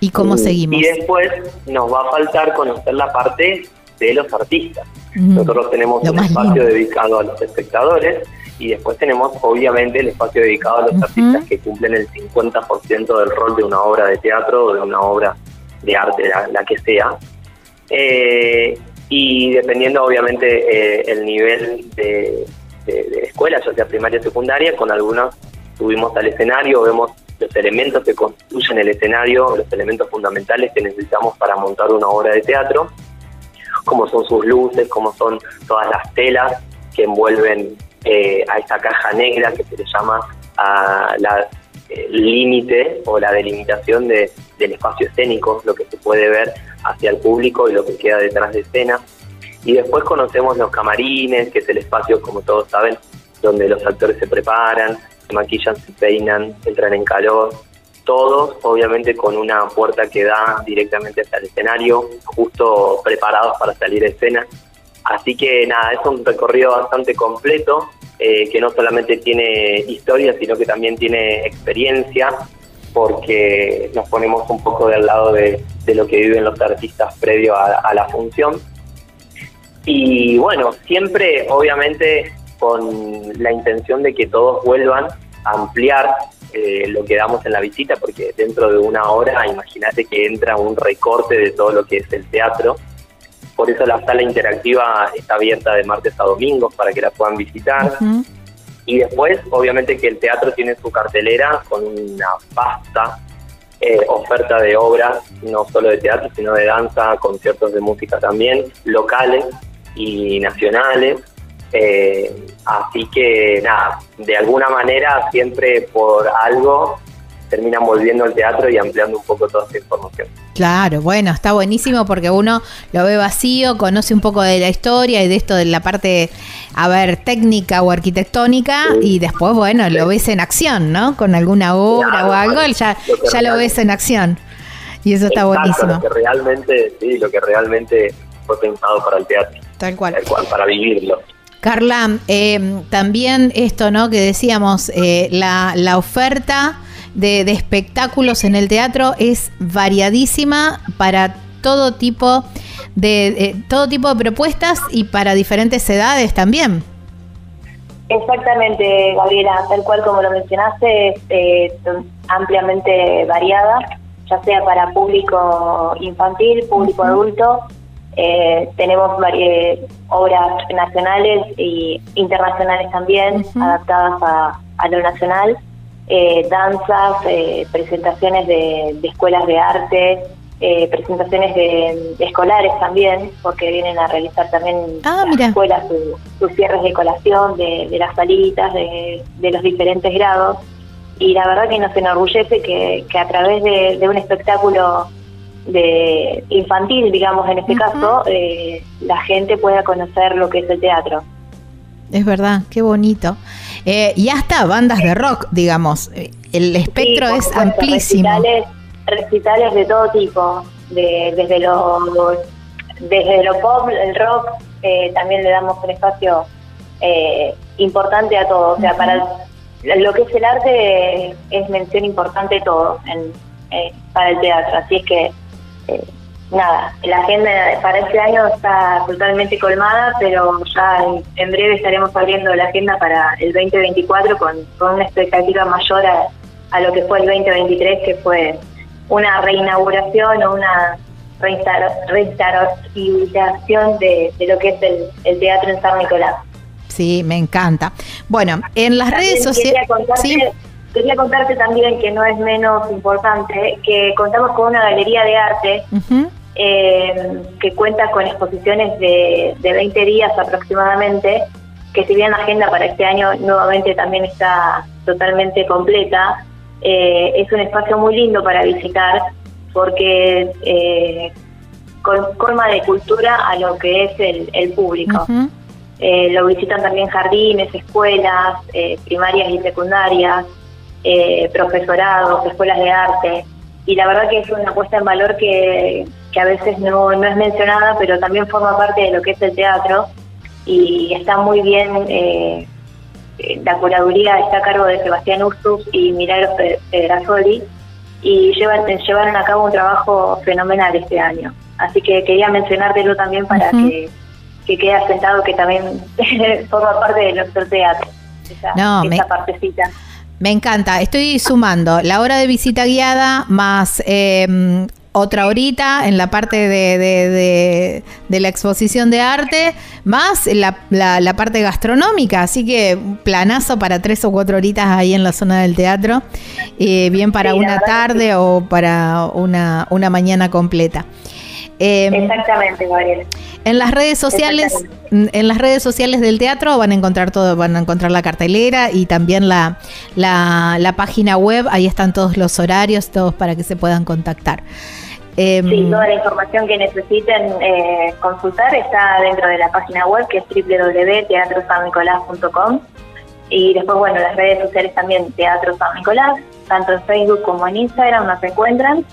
y cómo seguimos. Y después nos va a faltar conocer la parte de los artistas. Nosotros tenemos un espacio dedicado a los espectadores y después tenemos obviamente el espacio dedicado a los artistas que cumplen el 50% del rol de una obra de teatro o de una obra de arte, la, que sea. Eh, y dependiendo obviamente eh, el nivel de, escuela, ya sea primaria o secundaria, con algunos subimos al escenario, vemos los elementos que construyen el escenario, los elementos fundamentales que necesitamos para montar una obra de teatro, como son sus luces, como son todas las telas que envuelven eh, a esta caja negra que se le llama a la eh, límite o la delimitación de, del espacio escénico, lo que se puede ver hacia el público y lo que queda detrás de escena. Y después conocemos los camarines, que es el espacio, como todos saben, donde los actores se preparan, se maquillan, se peinan, entran en calor, todos obviamente con una puerta que da directamente hacia el escenario, justo preparados para salir a escena. Así que nada, es un recorrido bastante completo, eh, que no solamente tiene historia, sino que también tiene experiencia, porque nos ponemos un poco del lado de, lo que viven los artistas previo a, la función. Y bueno, siempre obviamente con la intención de que todos vuelvan a ampliar eh, lo que damos en la visita, porque dentro de una hora, imagínate que entra un recorte de todo lo que es el teatro por eso la sala interactiva está abierta de martes a domingos para que la puedan visitar. Y después, obviamente que el teatro tiene su cartelera con una vasta eh, oferta de obras, no solo de teatro, sino de danza, conciertos de música también, locales y nacionales. Eh, así que nada, de alguna manera siempre por algo terminan volviendo al teatro y ampliando un poco toda esta información. Claro, bueno, está buenísimo porque uno lo ve vacío, conoce un poco de la historia y de esto de la parte, a ver, técnica o arquitectónica y después, bueno, lo ves en acción, ¿no? Con alguna obra o algo, ya, ya lo ves en acción. Y eso está buenísimo. Lo que realmente, sí, lo que realmente fue pensado para el teatro. Tal cual. Tal cual, para vivirlo. Carla, eh, también esto, ¿no? Que decíamos, eh, la, la oferta de, espectáculos en el teatro es variadísima para todo tipo de todo tipo de propuestas y para diferentes edades también. Exactamente, Gabriela, tal cual como lo mencionaste, eh, ampliamente variada, ya sea para público infantil, público adulto. Eh, tenemos obras nacionales e internacionales también, adaptadas a, a, lo nacional. Eh, danzas, eh, presentaciones de, escuelas de arte, eh, presentaciones de, escolares también, porque vienen a realizar también ah, las escuelas sus cierres de colación, de, las salitas, de, los diferentes grados. Y la verdad que nos enorgullece que, que a través de, un espectáculo de infantil, digamos en este caso, eh, la gente pueda conocer lo que es el teatro. Es verdad, qué bonito. Eh, y hasta bandas de rock, digamos. El espectro es amplísimo. Recitales, de todo tipo, de, desde lo desde lo pop, el rock, eh, también le damos un espacio eh, importante a todo. O sea, para lo que es el arte es mención importante todo en, para el teatro. Así es que nada, la agenda para este año está totalmente colmada, pero ya en, breve estaremos abriendo la agenda para el 2024 con, con una expectativa mayor a, a, lo que fue el 2023, que fue una reinauguración o una reinstauración de, de lo que es el, el teatro en San Nicolás. Sí, me encanta. Bueno, en las redes sociales... Quería contarte también que no es menos importante que contamos con una galería de arte eh, que cuenta con exposiciones de, de 20 días aproximadamente, que si bien la agenda para este año nuevamente también está totalmente completa, eh, es un espacio muy lindo para visitar porque eh, con forma de cultura a lo que es el, el público. Eh, lo visitan también jardines, escuelas, primarias y secundarias, eh, profesorados, escuelas de arte. Y la verdad que es una puesta en valor que, que a veces no, no es mencionada, pero también forma parte de lo que es el teatro. Y está muy bien, eh, la curaduría está a cargo de Sebastián Ustus y Milagros Pedrasoli y llevan, llevaron a cabo un trabajo fenomenal este año. Así que quería mencionártelo también para que que queda sentado que también forma parte de nuestro teatro, esa, no, esa partecita. Me encanta, estoy sumando. La hora de visita guiada más eh, otra horita en la parte de, de, la exposición de arte, más la, la, parte gastronómica, así que planazo para tres o cuatro horitas ahí en la zona del teatro, eh, bien para una tarde o para una, una mañana completa. Em, Exactamente, Gabriel. En las redes sociales, en las redes sociales del teatro van a encontrar todo, van a encontrar la cartelera y también la, la, página web, ahí están todos los horarios, todos para que se puedan contactar. Em, sí, toda la información que necesiten eh, consultar está dentro de la página web que es www.teatrosannicolás.com y después, bueno, las redes sociales también Teatro San Nicolás, tanto en Facebook como en Instagram nos encuentran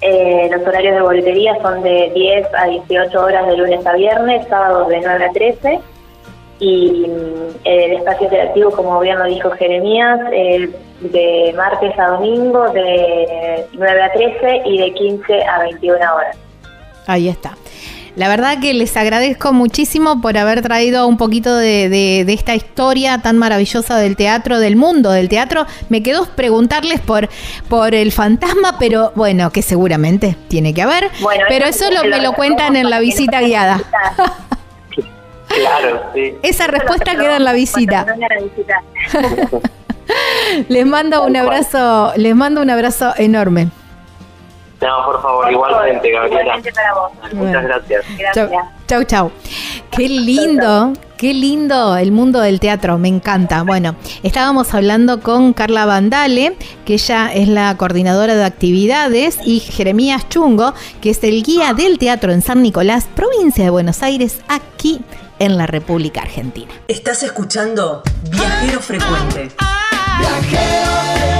eh, los horarios de boletería son de 10 a 18 horas de lunes a viernes, sábados de 9 a 13. Y mm, el espacio interactivo, como bien lo dijo Jeremías, de martes a domingo de 9 a 13 y de 15 a 21 horas. Ahí está. La verdad que les agradezco muchísimo por haber traído un poquito de, esta historia tan maravillosa del teatro, del mundo del teatro. Me quedó preguntarles por, por el fantasma, pero bueno, que seguramente tiene que haber. pero eso, lo, me lo cuentan en la visita guiada. Claro, sí. Esa respuesta queda en la visita. les mando un abrazo, les mando un abrazo enorme. No, por favor, igualmente, Gabriela. Muchas gracias. Chau, chau. Qué lindo, qué lindo el mundo del teatro, me encanta. Bueno, estábamos hablando con Carla Vandale, que ella es la coordinadora de actividades, y Jeremías Chungo, que es el guía del teatro en San Nicolás, provincia de Buenos Aires, aquí en la República Argentina. Estás escuchando Viajero Frecuente. Viajero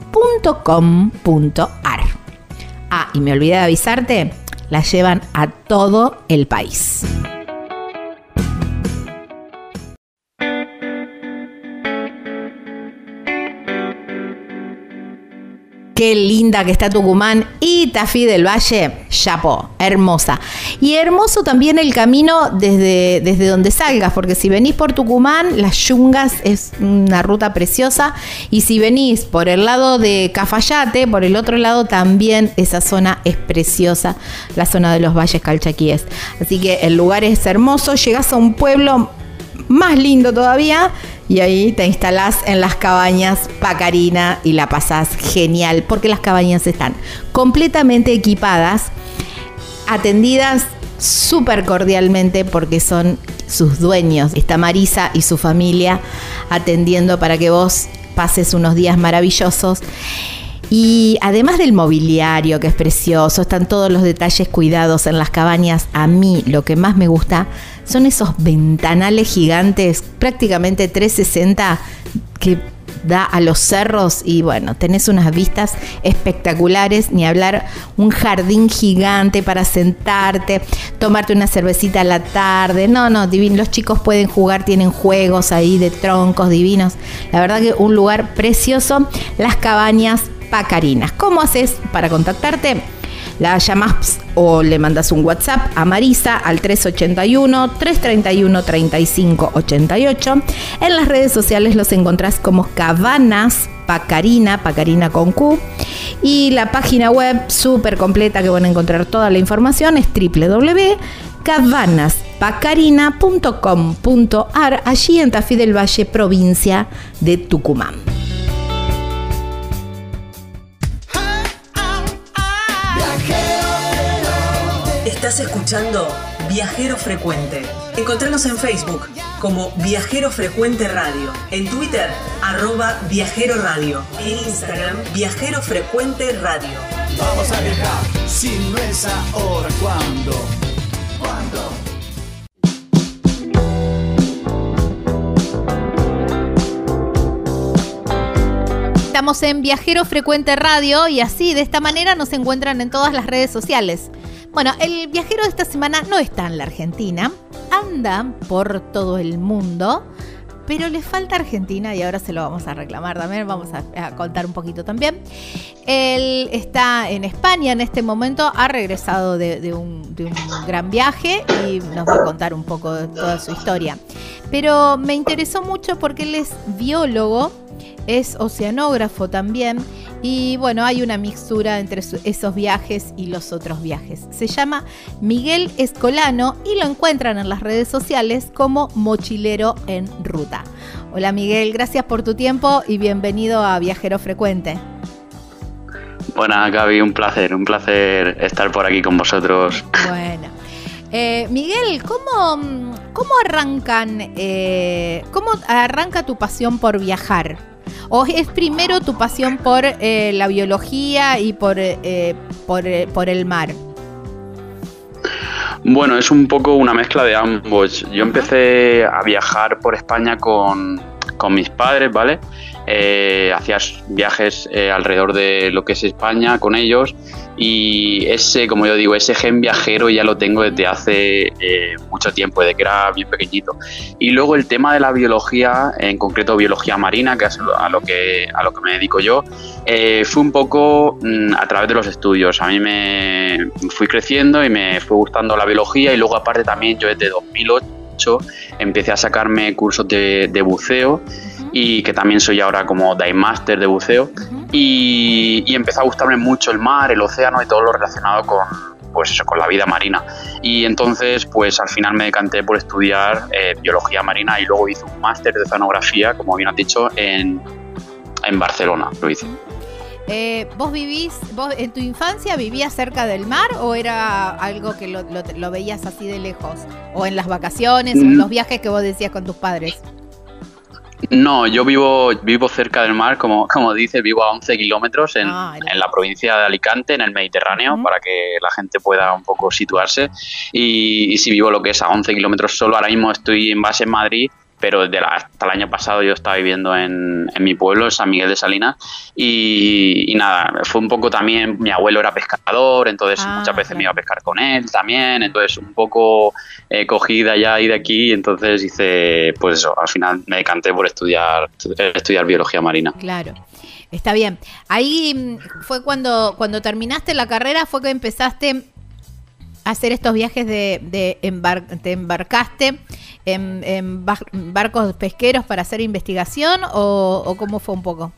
www.elpicapalo.com.ar. Ah, y me olvidé de avisarte, la llevan a todo el país. Qué linda que está Tucumán y Tafí del Valle, chapó, hermosa. Y hermoso también el camino desde, desde donde salgas, porque si venís por Tucumán, las yungas es una ruta preciosa. Y si venís por el lado de Cafayate, por el otro lado también esa zona es preciosa, la zona de los valles calchaquíes. Así que el lugar es hermoso, llegás a un pueblo más lindo todavía y ahí te instalás en las cabañas Pacarina y la pasás genial porque las cabañas están completamente equipadas, atendidas súper cordialmente porque son sus dueños. Está Marisa y su familia atendiendo para que vos pases unos días maravillosos. Y además del mobiliario, que es precioso, están todos los detalles cuidados en las cabañas. A mí lo que más me gusta son esos ventanales gigantes, prácticamente 360, que da a los cerros y bueno, tenés unas vistas espectaculares, ni hablar un jardín gigante para sentarte, tomarte una cervecita a la tarde, no, no, divino, los chicos pueden jugar, tienen juegos ahí de troncos divinos, la verdad que un lugar precioso, las cabañas Pacarinas. ¿Cómo haces para contactarte? La llamas o le mandas un WhatsApp a Marisa al 381-331-3588. En las redes sociales los encontrás como Cabanas Pacarina, Pacarina con Q. Y la página web súper completa que van a encontrar toda la información es www.cabanaspacarina.com.ar, allí en Tafí del Valle, provincia de Tucumán. Estás escuchando Viajero Frecuente. Encontranos en Facebook como Viajero Frecuente Radio, en Twitter arroba Viajero Radio, en Instagram Viajero Frecuente Radio. Vamos a viajar, si no es ahora, ¿cuándo? ¿Cuándo? Estamos en Viajero Frecuente Radio y así, de esta manera, nos encuentran en todas las redes sociales. Bueno, el viajero de esta semana no está en la Argentina, anda por todo el mundo, pero le falta Argentina y ahora se lo vamos a reclamar también, vamos a, contar un poquito también. Él está en España en este momento, ha regresado de, un, de, un, gran viaje y nos va a contar un poco de toda su historia. Pero me interesó mucho porque él es biólogo, es oceanógrafo también y bueno, hay una mixtura entre esos viajes y los otros viajes. Se llama Miguel Escolano y lo encuentran en las redes sociales como Mochilero en Ruta. Hola Miguel, gracias por tu tiempo y bienvenido a Viajero Frecuente. Buenas Gaby, un placer, un placer estar por aquí con vosotros. Bueno. Eh, Miguel, ¿cómo, cómo arrancan, eh, cómo arranca tu pasión por viajar? ¿O es primero tu pasión por eh, la biología y por, eh, por, el mar? Bueno, es un poco una mezcla de ambos. Yo empecé a viajar por España con, mis padres, ¿vale? Eh, hacías viajes eh, alrededor de lo que es España con ellos y ese, como yo digo, ese gen viajero ya lo tengo desde hace eh, mucho tiempo, desde que era bien pequeñito. Y luego el tema de la biología, en concreto biología marina, que es a lo que, a lo que me dedico yo, fue un poco mm, a través de los estudios. A mí me fui creciendo y me fue gustando la biología y luego aparte también yo desde 2008 empecé a sacarme cursos de, de buceo y que también soy ahora como Dive Master de buceo. y, y, empezó a gustarme mucho el mar, el océano y todo lo relacionado con, pues eso, con la vida marina. Y entonces, pues al final me decanté por estudiar eh, biología marina y luego hice un máster de oceanografía, como bien has dicho, en, en Barcelona, lo hice. Eh, ¿Vos vivís, vos en tu infancia vivías cerca del mar o era algo que lo, lo, veías así de lejos? ¿O en las vacaciones o en mm. los viajes que vos decías con tus padres? No, yo vivo, vivo cerca del mar, como, como dices, vivo a 11 kilómetros en, ah, en, la provincia de Alicante, en el Mediterráneo, para que la gente pueda un poco situarse. Y, y si vivo lo que es a 11 kilómetros solo, ahora mismo estoy en base en Madrid pero desde hasta el año pasado yo estaba viviendo en, en mi pueblo, en San Miguel de Salinas, y, nada, fue un poco también, mi abuelo era pescador, entonces ah, muchas veces me iba a pescar con él también, entonces un poco eh, cogida ya y de aquí, entonces hice, pues eso, al final me decanté por estudiar, estudiar biología marina. Claro. Está bien. Ahí mm, fue cuando, cuando terminaste la carrera, fue que empezaste a hacer estos viajes de, de te embarcaste en, barcos pesqueros para hacer investigación o, o cómo fue un poco?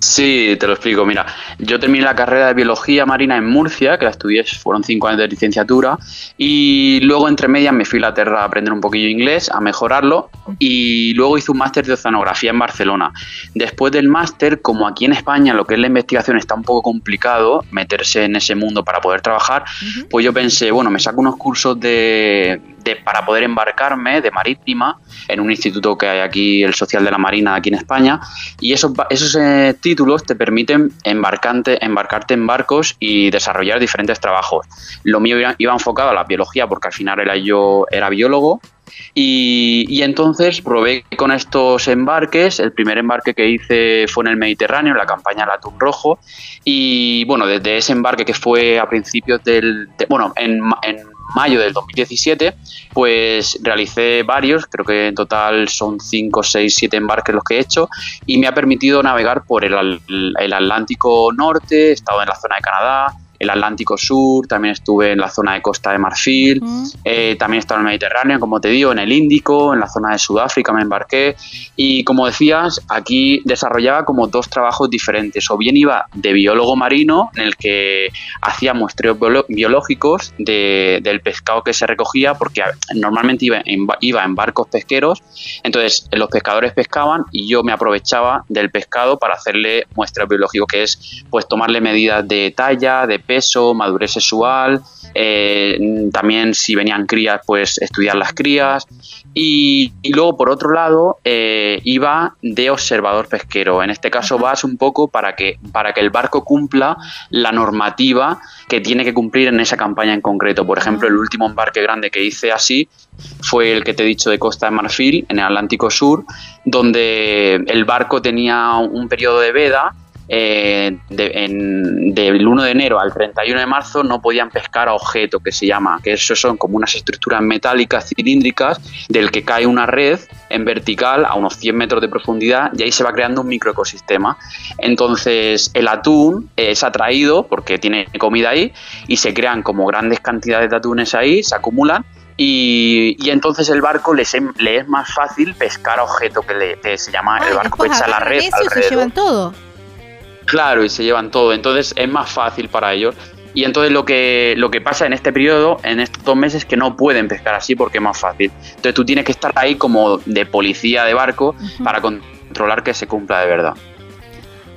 Sí, te lo explico. Mira, yo terminé la carrera de biología marina en Murcia, que la estudié, fueron cinco años de licenciatura, y luego entre medias me fui a Inglaterra a aprender un poquillo inglés, a mejorarlo, y luego hice un máster de oceanografía en Barcelona. Después del máster, como aquí en España lo que es la investigación está un poco complicado, meterse en ese mundo para poder trabajar, pues yo pensé, bueno, me saco unos cursos de, para poder embarcarme de marítima en un instituto que hay aquí, el Social de la Marina, aquí en España, y esos, esos eh, títulos te permiten embarcarte, embarcarte en barcos y desarrollar diferentes trabajos. Lo mío iba, enfocado a la biología porque al final era yo era biólogo y, y, entonces probé con estos embarques. El primer embarque que hice fue en el Mediterráneo, en la campaña del atún rojo. Y bueno, desde ese embarque que fue a principios del. bueno, en, en mayo del 2017, pues realicé varios, creo que en total son 5, 6, 7 embarques los que he hecho y me ha permitido navegar por el, el Atlántico Norte, he estado en la zona de Canadá, el Atlántico Sur, también estuve en la zona de Costa de Marfil, eh, también he estado en el Mediterráneo, como te digo, en el Índico, en la zona de Sudáfrica me embarqué. Y como decías, aquí desarrollaba como dos trabajos diferentes, o bien iba de biólogo marino, en el que hacía muestreos biológicos del pescado que se recogía, porque normalmente iba en, iba en barcos pesqueros, entonces los pescadores pescaban y yo me aprovechaba del pescado para hacerle muestreos biológicos, que es pues tomarle medidas de talla, de peso, madurez sexual, eh, también si venían crías, pues estudiar las crías. Y, luego, por otro lado, eh, iba de observador pesquero. En este caso vas un poco para que, para que el barco cumpla la normativa que tiene que cumplir en esa campaña en concreto. Por ejemplo, el último embarque grande que hice así fue el que te he dicho de Costa de Marfil, en el Atlántico Sur, donde el barco tenía un periodo de veda eh, del 1 de enero al 31 de marzo no podían pescar a objeto, que se llama, que eso son como unas estructuras metálicas cilíndricas del que cae una red en vertical a unos 100 metros de profundidad y ahí se va creando un microecosistema. Entonces el atún es atraído porque tiene comida ahí y se crean como grandes cantidades de atunes ahí, se acumulan y, entonces el barco le es más fácil pescar a objeto que, le, se llama el barco que echa la red. Eso se llevan todo. Claro, y se llevan todo. Entonces es más fácil para ellos. Y entonces lo que, lo que pasa en este periodo, en estos dos meses, es que no pueden pescar así porque es más fácil. Entonces tú tienes que estar ahí como de policía de barco para controlar que se cumpla de verdad.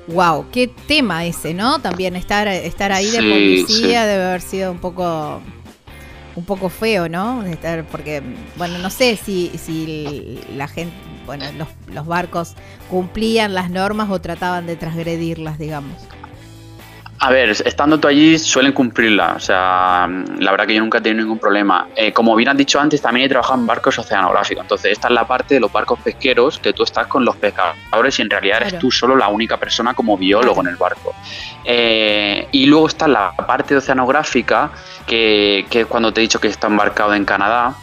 Wow, qué tema ese, ¿no? También estar, estar ahí de policía debe haber sido un poco un poco feo, ¿no? Estar, porque, bueno, no sé si, si la gente, bueno, los, los barcos cumplían las normas o trataban de transgredirlas, digamos. A ver, estando tú allí suelen cumplirla, o sea, la verdad que yo nunca he tenido ningún problema. Eh, como bien has dicho antes, también he trabajado en barcos oceanográficos, entonces esta es la parte de los barcos pesqueros que tú estás con los pescadores y en realidad eres tú solo la única persona como biólogo en el barco. Eh, y luego está la parte oceanográfica, que, que es cuando te he dicho que está embarcado en Canadá,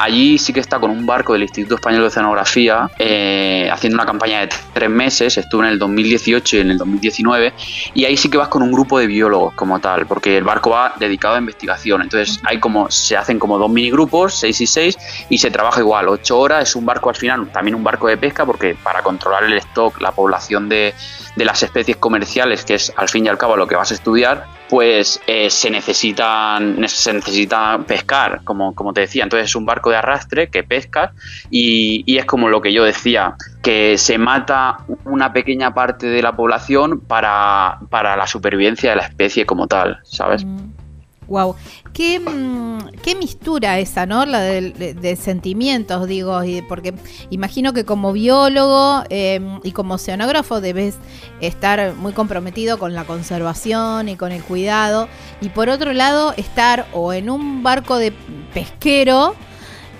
Allí sí que está con un barco del Instituto Español de Oceanografía eh, haciendo una campaña de tres meses, estuvo en el 2018 y en el 2019, y ahí sí que vas con un grupo de biólogos como tal, porque el barco va dedicado a investigación, entonces hay como, se hacen como dos minigrupos, seis y seis, y se trabaja igual, ocho horas, es un barco al final, también un barco de pesca, porque para controlar el stock, la población de, de las especies comerciales, que es al fin y al cabo lo que vas a estudiar, pues eh, se necesitan se necesita pescar, como, como te decía. Entonces es un barco de arrastre que pesca y, y, es como lo que yo decía, que se mata una pequeña parte de la población para, para la supervivencia de la especie como tal, ¿sabes? Mm. Wow, qué, mm, qué mistura esa, ¿no? La de, sentimientos, digo, porque imagino que como biólogo em, y como oceanógrafo debes estar muy comprometido con la conservación y con el cuidado, y por otro lado estar o en un barco de pesquero,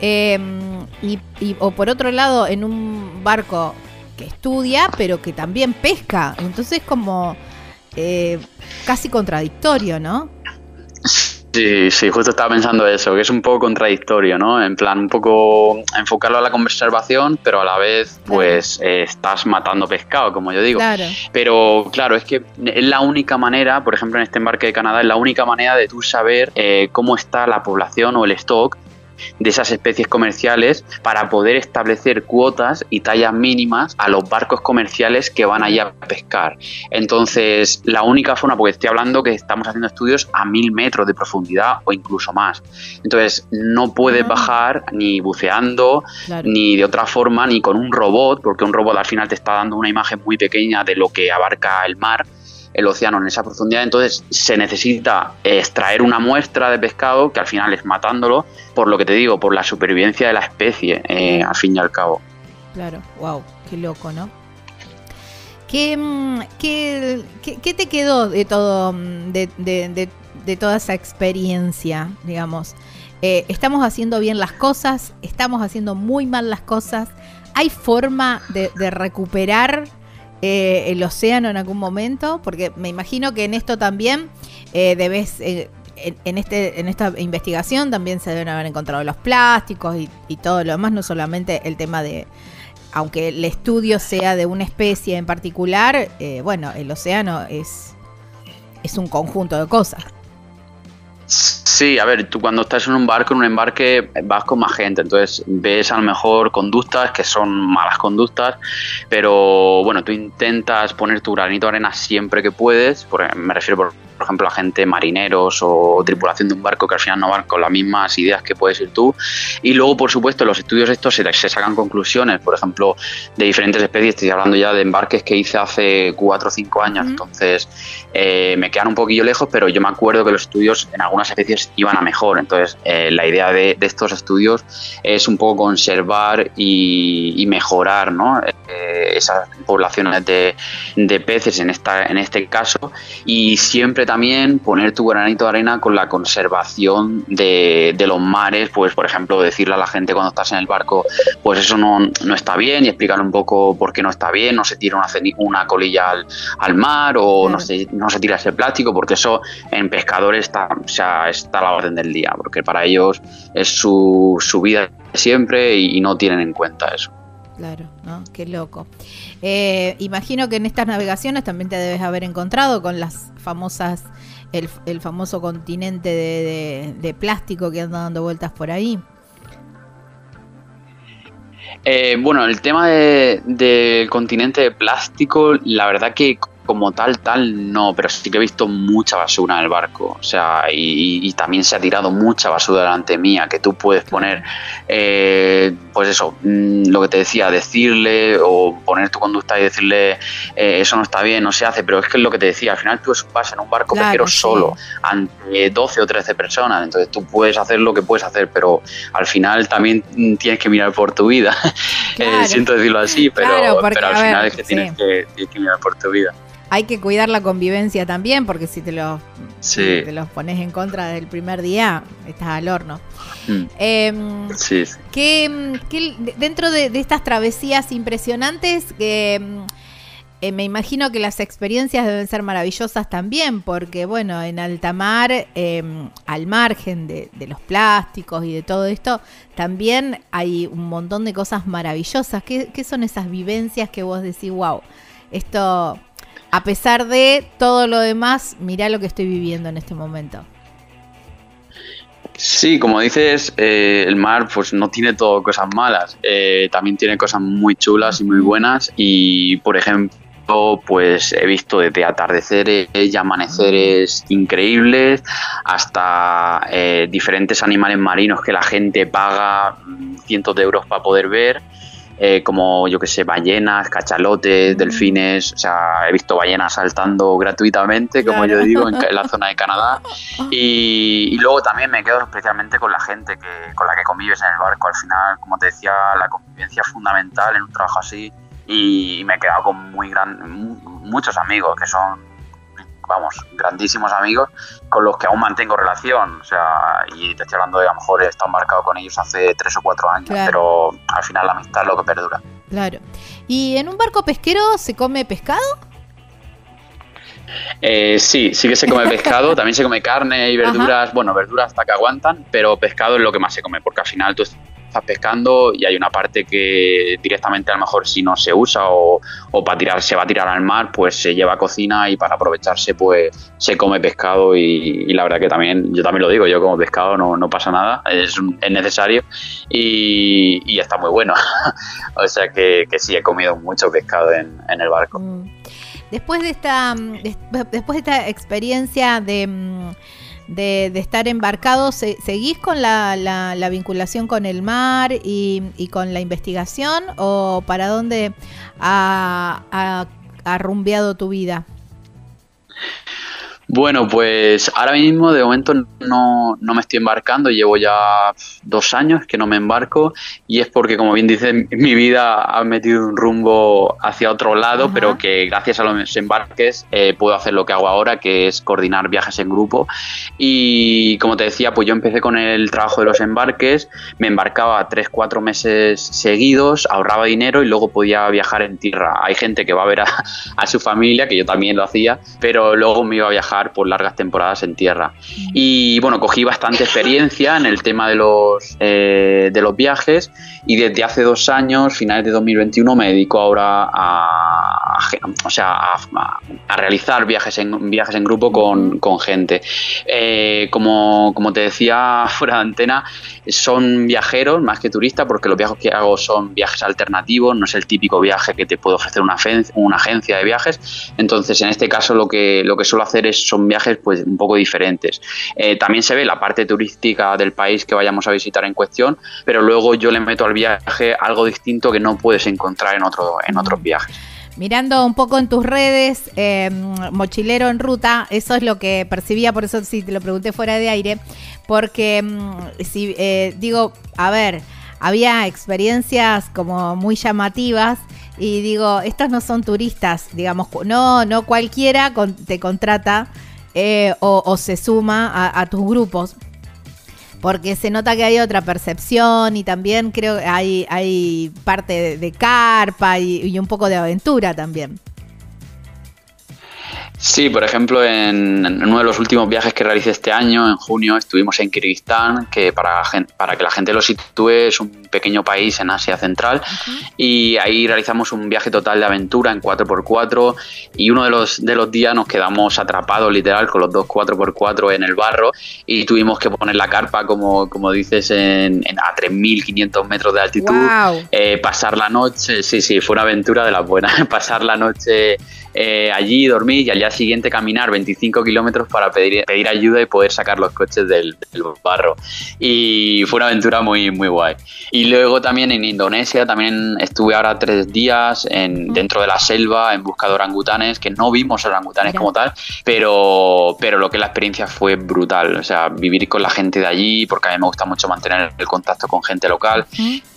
em, y, o por otro lado en un barco que estudia, pero que también pesca. Entonces como eh, casi contradictorio, ¿no? Sí, sí, justo estaba pensando eso, que es un poco contradictorio, ¿no? En plan, un poco enfocarlo a la conservación, pero a la vez, pues, eh, estás matando pescado, como yo digo. Claro. Pero, claro, es que es la única manera, por ejemplo, en este embarque de Canadá, es la única manera de tú saber eh, cómo está la población o el stock de esas especies comerciales para poder establecer cuotas y tallas mínimas a los barcos comerciales que van allá a pescar. Entonces, la única forma, porque estoy hablando que estamos haciendo estudios a mil metros de profundidad o incluso más. Entonces, no puedes ah. bajar ni buceando, ni de otra forma, ni con un robot, porque un robot al final te está dando una imagen muy pequeña de lo que abarca el mar el océano en esa profundidad, entonces se necesita extraer una muestra de pescado que al final es matándolo, por lo que te digo, por la supervivencia de la especie, eh, al fin y al cabo. Claro, wow, qué loco, ¿no? ¿Qué, mm, qué, qué, te quedó de todo, mm, de, de, toda esa experiencia, digamos? Eh, estamos haciendo bien las cosas, estamos haciendo muy mal las cosas. ¿Hay forma de, de recuperar eh, el océano en algún momento? Porque me imagino que en esto también eh, debes... Eh, en, este, en esta investigación también se deben haber encontrado los plásticos y, todo lo demás, no solamente el tema de, aunque el estudio sea de una especie en particular, bueno, el océano es, es un conjunto de cosas. Sí, a ver, tú cuando estás en un barco, en un embarque, vas con más gente, entonces ves a lo mejor conductas que son malas conductas, pero bueno, tú intentas poner tu granito de arena siempre que puedes, me refiero por por ejemplo, a gente marineros o tripulación de un barco que al final no van con las mismas ideas que puedes ir tú. Y luego, por supuesto, los estudios estos se, se sacan conclusiones, por ejemplo, de diferentes especies. Estoy hablando ya de embarques que hice hace cuatro o cinco años, entonces eh, me quedan un poquillo lejos, pero yo me acuerdo que los estudios en algunas especies iban a mejor. Entonces, eh, la idea de, estos estudios es un poco conservar y, mejorar ¿no? Eh, esas poblaciones de, de, peces en, esta, en este caso y siempre también poner tu granito de arena con la conservación de, los mares, pues por ejemplo decirle a la gente cuando estás en el barco, pues eso no, no está bien y explicarle un poco por qué no está bien, no se tira una, una colilla al, mar o no, se, no se tira ese plástico, porque eso en pescadores está, o sea, está a la orden del día, porque para ellos es su, su vida siempre y no tienen en cuenta eso. Claro, ¿no? Qué loco. Eh, imagino que en estas navegaciones también te debes haber encontrado con las famosas, el, famoso continente de, plástico que anda dando vueltas por ahí. Eh, bueno, el tema del continente de plástico, la verdad que como tal, tal, no, pero sí que he visto mucha basura en el barco. O sea, y, también se ha tirado mucha basura delante mía, que tú puedes poner, eh, pues eso, mm, lo que te decía, decirle o poner tu conducta y decirle, eh, eso no está bien, no se hace, pero es que es lo que te decía, al final tú vas en un barco claro, solo, ante 12 o 13 personas, entonces tú puedes hacer lo que puedes hacer, pero al final también tienes que mirar por tu vida. Eh, siento decirlo así, pero, pero al final es que tienes que mirar por tu vida. Hay que cuidar la convivencia también, porque si te los, te los pones en contra del primer día, estás al horno. Mm. Em, sí. Que, dentro de, estas travesías impresionantes, que eh, me imagino que las experiencias deben ser maravillosas también, porque bueno, en alta mar, em, al margen de, los plásticos y de todo esto, también hay un montón de cosas maravillosas. ¿Qué, son esas vivencias que vos decís, wow, esto, a pesar de todo lo demás, mirá lo que estoy viviendo en este momento? Sí, como dices, eh, el mar pues no tiene todo cosas malas, eh, también tiene cosas muy chulas y muy buenas y por ejemplo pues he visto desde atardeceres y amaneceres increíbles hasta eh, diferentes animales marinos que la gente paga mm, cientos de euros para poder ver. Eh, como yo que sé, ballenas, cachalotes, delfines, o sea, he visto ballenas saltando gratuitamente, como yo digo, en, la zona de Canadá. Y, luego también me quedo especialmente con la gente que, con la que convives en el barco. Al final, como te decía, la convivencia es fundamental en un trabajo así y me he quedado con muy gran, muchos amigos que son, vamos, grandísimos amigos con los que aún mantengo relación. O sea, y te estoy hablando de a lo mejor he estado embarcado con ellos hace tres o cuatro años, pero al final la amistad es lo que perdura. Claro. ¿Y en un barco pesquero se come pescado? Eh, sí, sí que se come pescado, también se come carne y verduras, bueno, verduras hasta que aguantan, pero pescado es lo que más se come, porque al final tú estás pescando y hay una parte que directamente a lo mejor si no se usa o, para tirar se va a tirar al mar, pues se lleva a cocina y para aprovecharse pues se come pescado y, la verdad que también, yo también lo digo, yo como pescado no, no pasa nada, es, es necesario y, está muy bueno. o sea que, que, sí, he comido mucho pescado en, en el barco. Mm. Después de esta, después de esta experiencia de mm, de, estar embarcado, ¿seguís con la, la, vinculación con el mar y, con la investigación o para dónde ha, ha rumbeado tu vida? Bueno, pues ahora mismo de momento no, no, me estoy embarcando, llevo ya dos años que no me embarco y es porque, como bien dice, mi vida ha metido un rumbo hacia otro lado, pero que gracias a los embarques eh, puedo hacer lo que hago ahora, que es coordinar viajes en grupo. Y como te decía, pues yo empecé con el trabajo de los embarques, me embarcaba tres, cuatro meses seguidos, ahorraba dinero y luego podía viajar en tierra. Hay gente que va a ver a, a su familia, que yo también lo hacía, pero luego me iba a viajar por largas temporadas en tierra. Y bueno, cogí bastante experiencia en el tema de los, eh, de los viajes y desde hace dos años, finales de 2021, me dedico ahora a, o sea, a, realizar viajes en, viajes en grupo con, con gente. Eh, como, como te decía fuera de antena, son viajeros más que turistas porque los viajes que hago son viajes alternativos, no es el típico viaje que te puede ofrecer una, una agencia de viajes. Entonces, en este caso lo que, lo que suelo hacer es son viajes pues un poco diferentes. Eh, también se ve la parte turística del país que vayamos a visitar en cuestión, pero luego yo le meto al viaje algo distinto que no puedes encontrar en, otro, en otros viajes. Mirando un poco en tus redes, em, mochilero en ruta, eso es lo que percibía, por eso sí te lo pregunté fuera de aire, porque em, si eh, digo, a ver, había experiencias como muy llamativas y digo, estos no son turistas, digamos, no, no cualquiera te contrata eh, o, se suma a, tus grupos. Porque se nota que hay otra percepción y también creo que hay, hay parte de, carpa y un poco de aventura también. Sí, por ejemplo, en, uno de los últimos viajes que realicé este año, en junio, estuvimos en Kirguistán, que para, para que la gente lo sitúe es un pequeño país en Asia Central, y ahí realizamos un viaje total de aventura en 4x4, y uno de los, de los días nos quedamos atrapados literal con los dos 4x4 en el barro, y tuvimos que poner la carpa, como, como dices, en, a 3.500 metros de altitud, eh, pasar la noche, sí, sí, fue una aventura de las buenas, pasar la noche eh, allí, dormir y al día siguiente caminar 25 kilómetros para pedir, pedir ayuda y poder sacar los coches del, barro. Y fue una aventura muy, muy guay. Y luego también en Indonesia, también estuve ahora tres días en, dentro de la selva en busca de orangutanes, que no vimos orangutanes como tal, pero, pero lo que la experiencia fue brutal. O sea, vivir con la gente de allí, porque a mí me gusta mucho mantener el contacto con gente local.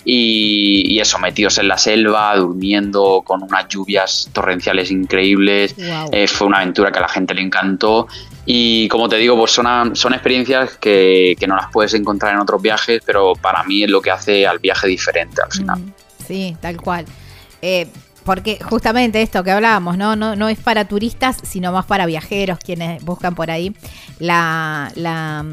Y, eso, metidos en la selva, durmiendo con unas lluvias torrenciales increíbles. Eh, fue una aventura que a la gente le encantó. Y como te digo, pues son, son experiencias que, no las puedes encontrar en otros viajes, pero para mí es lo que hace al viaje diferente al final. Sí, tal cual. Eh, porque justamente esto que hablábamos, ¿no? ¿no? No es para turistas, sino más para viajeros, quienes buscan por ahí la, la,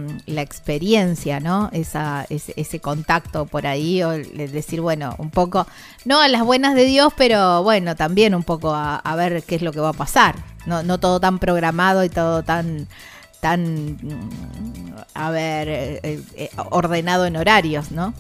experiencia, ¿no? Esa, ese, contacto por ahí, o decir, bueno, un poco, no a las buenas de Dios, pero bueno, también un poco a, ver qué es lo que va a pasar. No, no todo tan programado y todo tan tan, a ver, eh, eh, ordenado en horarios, ¿no?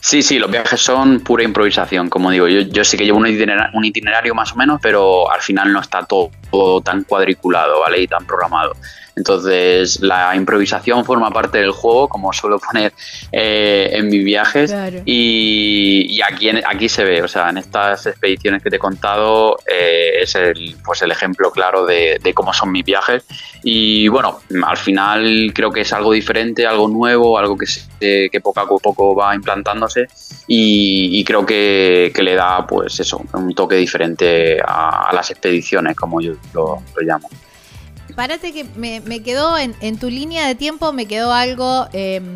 Sí, sí, los viajes son pura improvisación, como digo. Yo, yo sé que llevo un itinerario, un itinerario, más o menos, pero al final no está todo, todo tan cuadriculado, ¿vale? Y tan programado. Entonces, la improvisación forma parte del juego, como suelo poner eh, en mis viajes. Y, aquí, aquí se ve, o sea, en estas expediciones que te he contado, eh, es el, pues el ejemplo claro de, cómo son mis viajes. Y bueno, al final creo que es algo diferente, algo nuevo, algo que, que poco a poco va implantándose. Y, creo que, le da, pues eso, un toque diferente a, las expediciones, como yo lo llamo parate que me, quedó en, tu línea de tiempo, me quedó algo, em,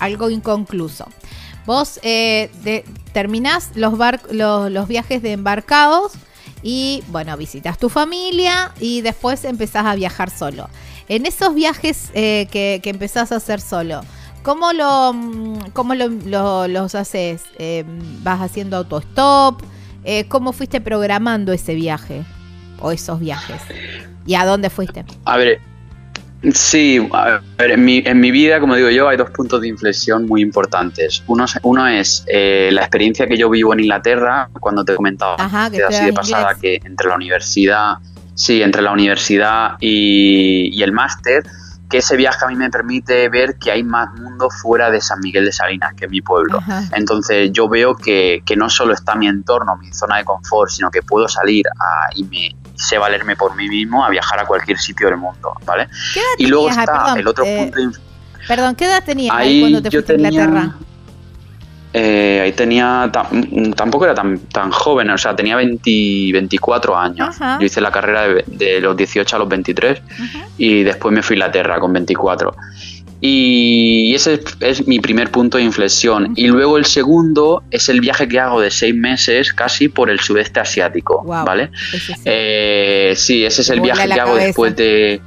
algo inconcluso. Vos eh, terminás los, viajes de embarcados y, bueno, visitas tu familia y después empezás a viajar solo. En esos viajes eh, que, empezás a hacer solo, ¿cómo, lo, cómo los haces? Em, ¿Vas haciendo autostop? Eh, ¿Cómo fuiste programando ese viaje o esos viajes? ¿Y a dónde fuiste? A ver, sí, a ver, en mi, en mi vida, como digo yo, hay dos puntos de inflexión muy importantes. Uno, uno es eh, la experiencia que yo vivo en Inglaterra, cuando te he comentado así de pasada que entre la universidad, sí, entre la universidad y, y el máster, que ese viaje a mí me permite ver que hay más mundo fuera de San Miguel de Salinas, que es mi pueblo. Entonces yo veo que, que, no solo está mi entorno, mi zona de confort, sino que puedo salir y me sé valerme por mí mismo a viajar a cualquier sitio del mundo, ¿vale? y luego está el otro eh, punto... Perdón, ¿qué edad tenías ahí, cuando te fuiste a Inglaterra? Eh, ahí tenía, tampoco era tan, tan joven, o sea, tenía 20, 24 años. Yo hice la carrera de, los 18 a los 23 y después me fui a Inglaterra con 24. Y ese es mi primer punto de inflexión. Y luego el segundo es el viaje que hago de seis meses casi por el sudeste asiático, ¿vale? Eh, sí, ese es el viaje que hago después de...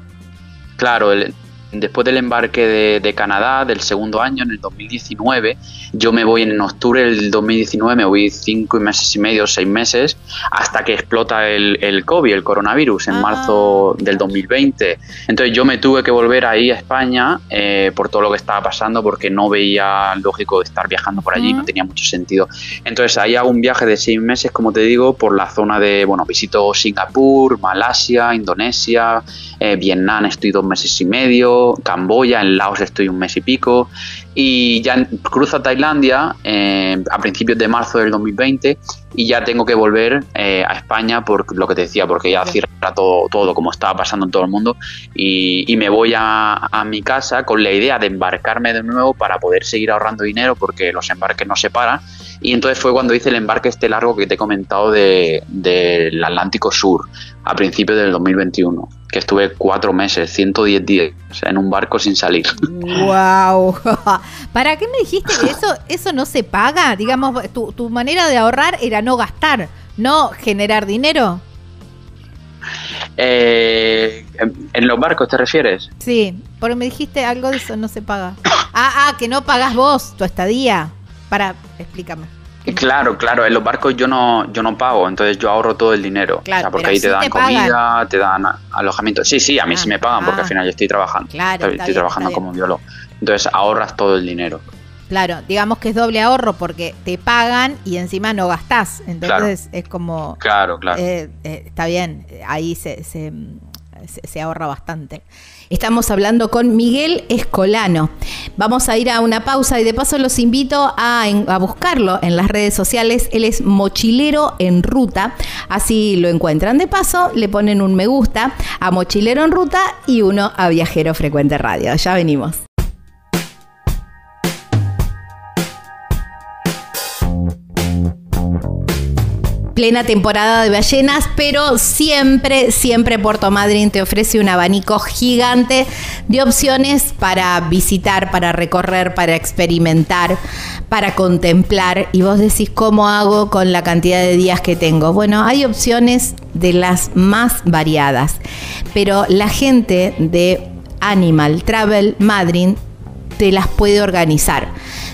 Claro, el, Después del embarque de, Canadá del segundo año, en el 2019, yo me voy en octubre del 2019, me voy cinco meses y medio, seis meses, hasta que explota el, el COVID, el coronavirus, en ah. marzo del 2020. Entonces yo me tuve que volver ahí a España eh, por todo lo que estaba pasando, porque no veía lógico estar viajando por allí, no tenía mucho sentido. Entonces ahí hago un viaje de seis meses, como te digo, por la zona de, bueno, visito Singapur, Malasia, Indonesia, eh, Vietnam estoy dos meses y medio, Camboya, en Laos estoy un mes y pico, y ya cruzo a Tailandia eh, a principios de marzo del 2020 y ya tengo que volver eh, a España por lo que te decía, porque ya cierra todo, todo como estaba pasando en todo el mundo y, me voy a, a, mi casa con la idea de embarcarme de nuevo para poder seguir ahorrando dinero porque los embarques no se paran y entonces fue cuando hice el embarque este largo que te he comentado del de, Atlántico Sur a principios del 2021 que estuve cuatro meses, 110 días en un barco sin salir. ¡Wow! ¿Para qué me dijiste que eso, eso no se paga? Digamos, tu, tu manera de ahorrar era no gastar, no generar dinero. Eh, ¿En los barcos te refieres? Sí, porque me dijiste algo de eso, no se paga. Ah, ah, que no pagas vos tu estadía. Para, explícame. Claro, claro, en los barcos yo no, yo no pago, entonces yo ahorro todo el dinero. Claro, porque ahí te dan comida, te dan alojamiento. Sí, sí, a mí sí me pagan porque al ah. final yo estoy trabajando. Claro, estoy, trabajando como biólogo. Entonces ahorras todo el dinero. Claro, digamos que es doble ahorro porque te pagan y encima no gastás. Entonces es como... Claro, claro. Eh, eh, está bien, ahí se, se, se ahorra bastante. Estamos hablando con Miguel Escolano. Vamos a ir a una pausa y de paso los invito a, buscarlo en las redes sociales. Él es Mochilero en Ruta. Así lo encuentran. De paso, le ponen un me gusta a Mochilero en Ruta y uno a Viajero Frecuente Radio. Ya venimos. Plena temporada de ballenas, pero siempre, siempre Puerto Madryn te ofrece un abanico gigante de opciones para visitar, para recorrer, para experimentar, para contemplar. Y vos decís, ¿cómo hago con la cantidad de días que tengo? Bueno, hay opciones de las más variadas, pero la gente de Animal Travel Madrid te las puede organizar.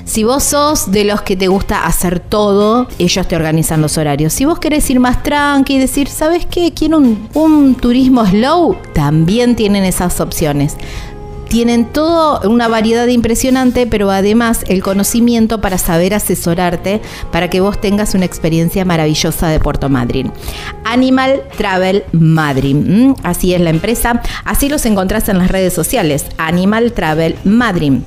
Si vos sos de los que te gusta hacer todo, ellos te organizan los horarios. Si vos querés ir más tranqui y decir, ¿sabes qué? Quiero un, un turismo slow, también tienen esas opciones tienen toda una variedad impresionante, pero además el conocimiento para saber asesorarte para que vos tengas una experiencia maravillosa de Puerto Madryn. Animal Travel Madryn, así es la empresa, así los encontrás en las redes sociales, Animal Travel Madryn.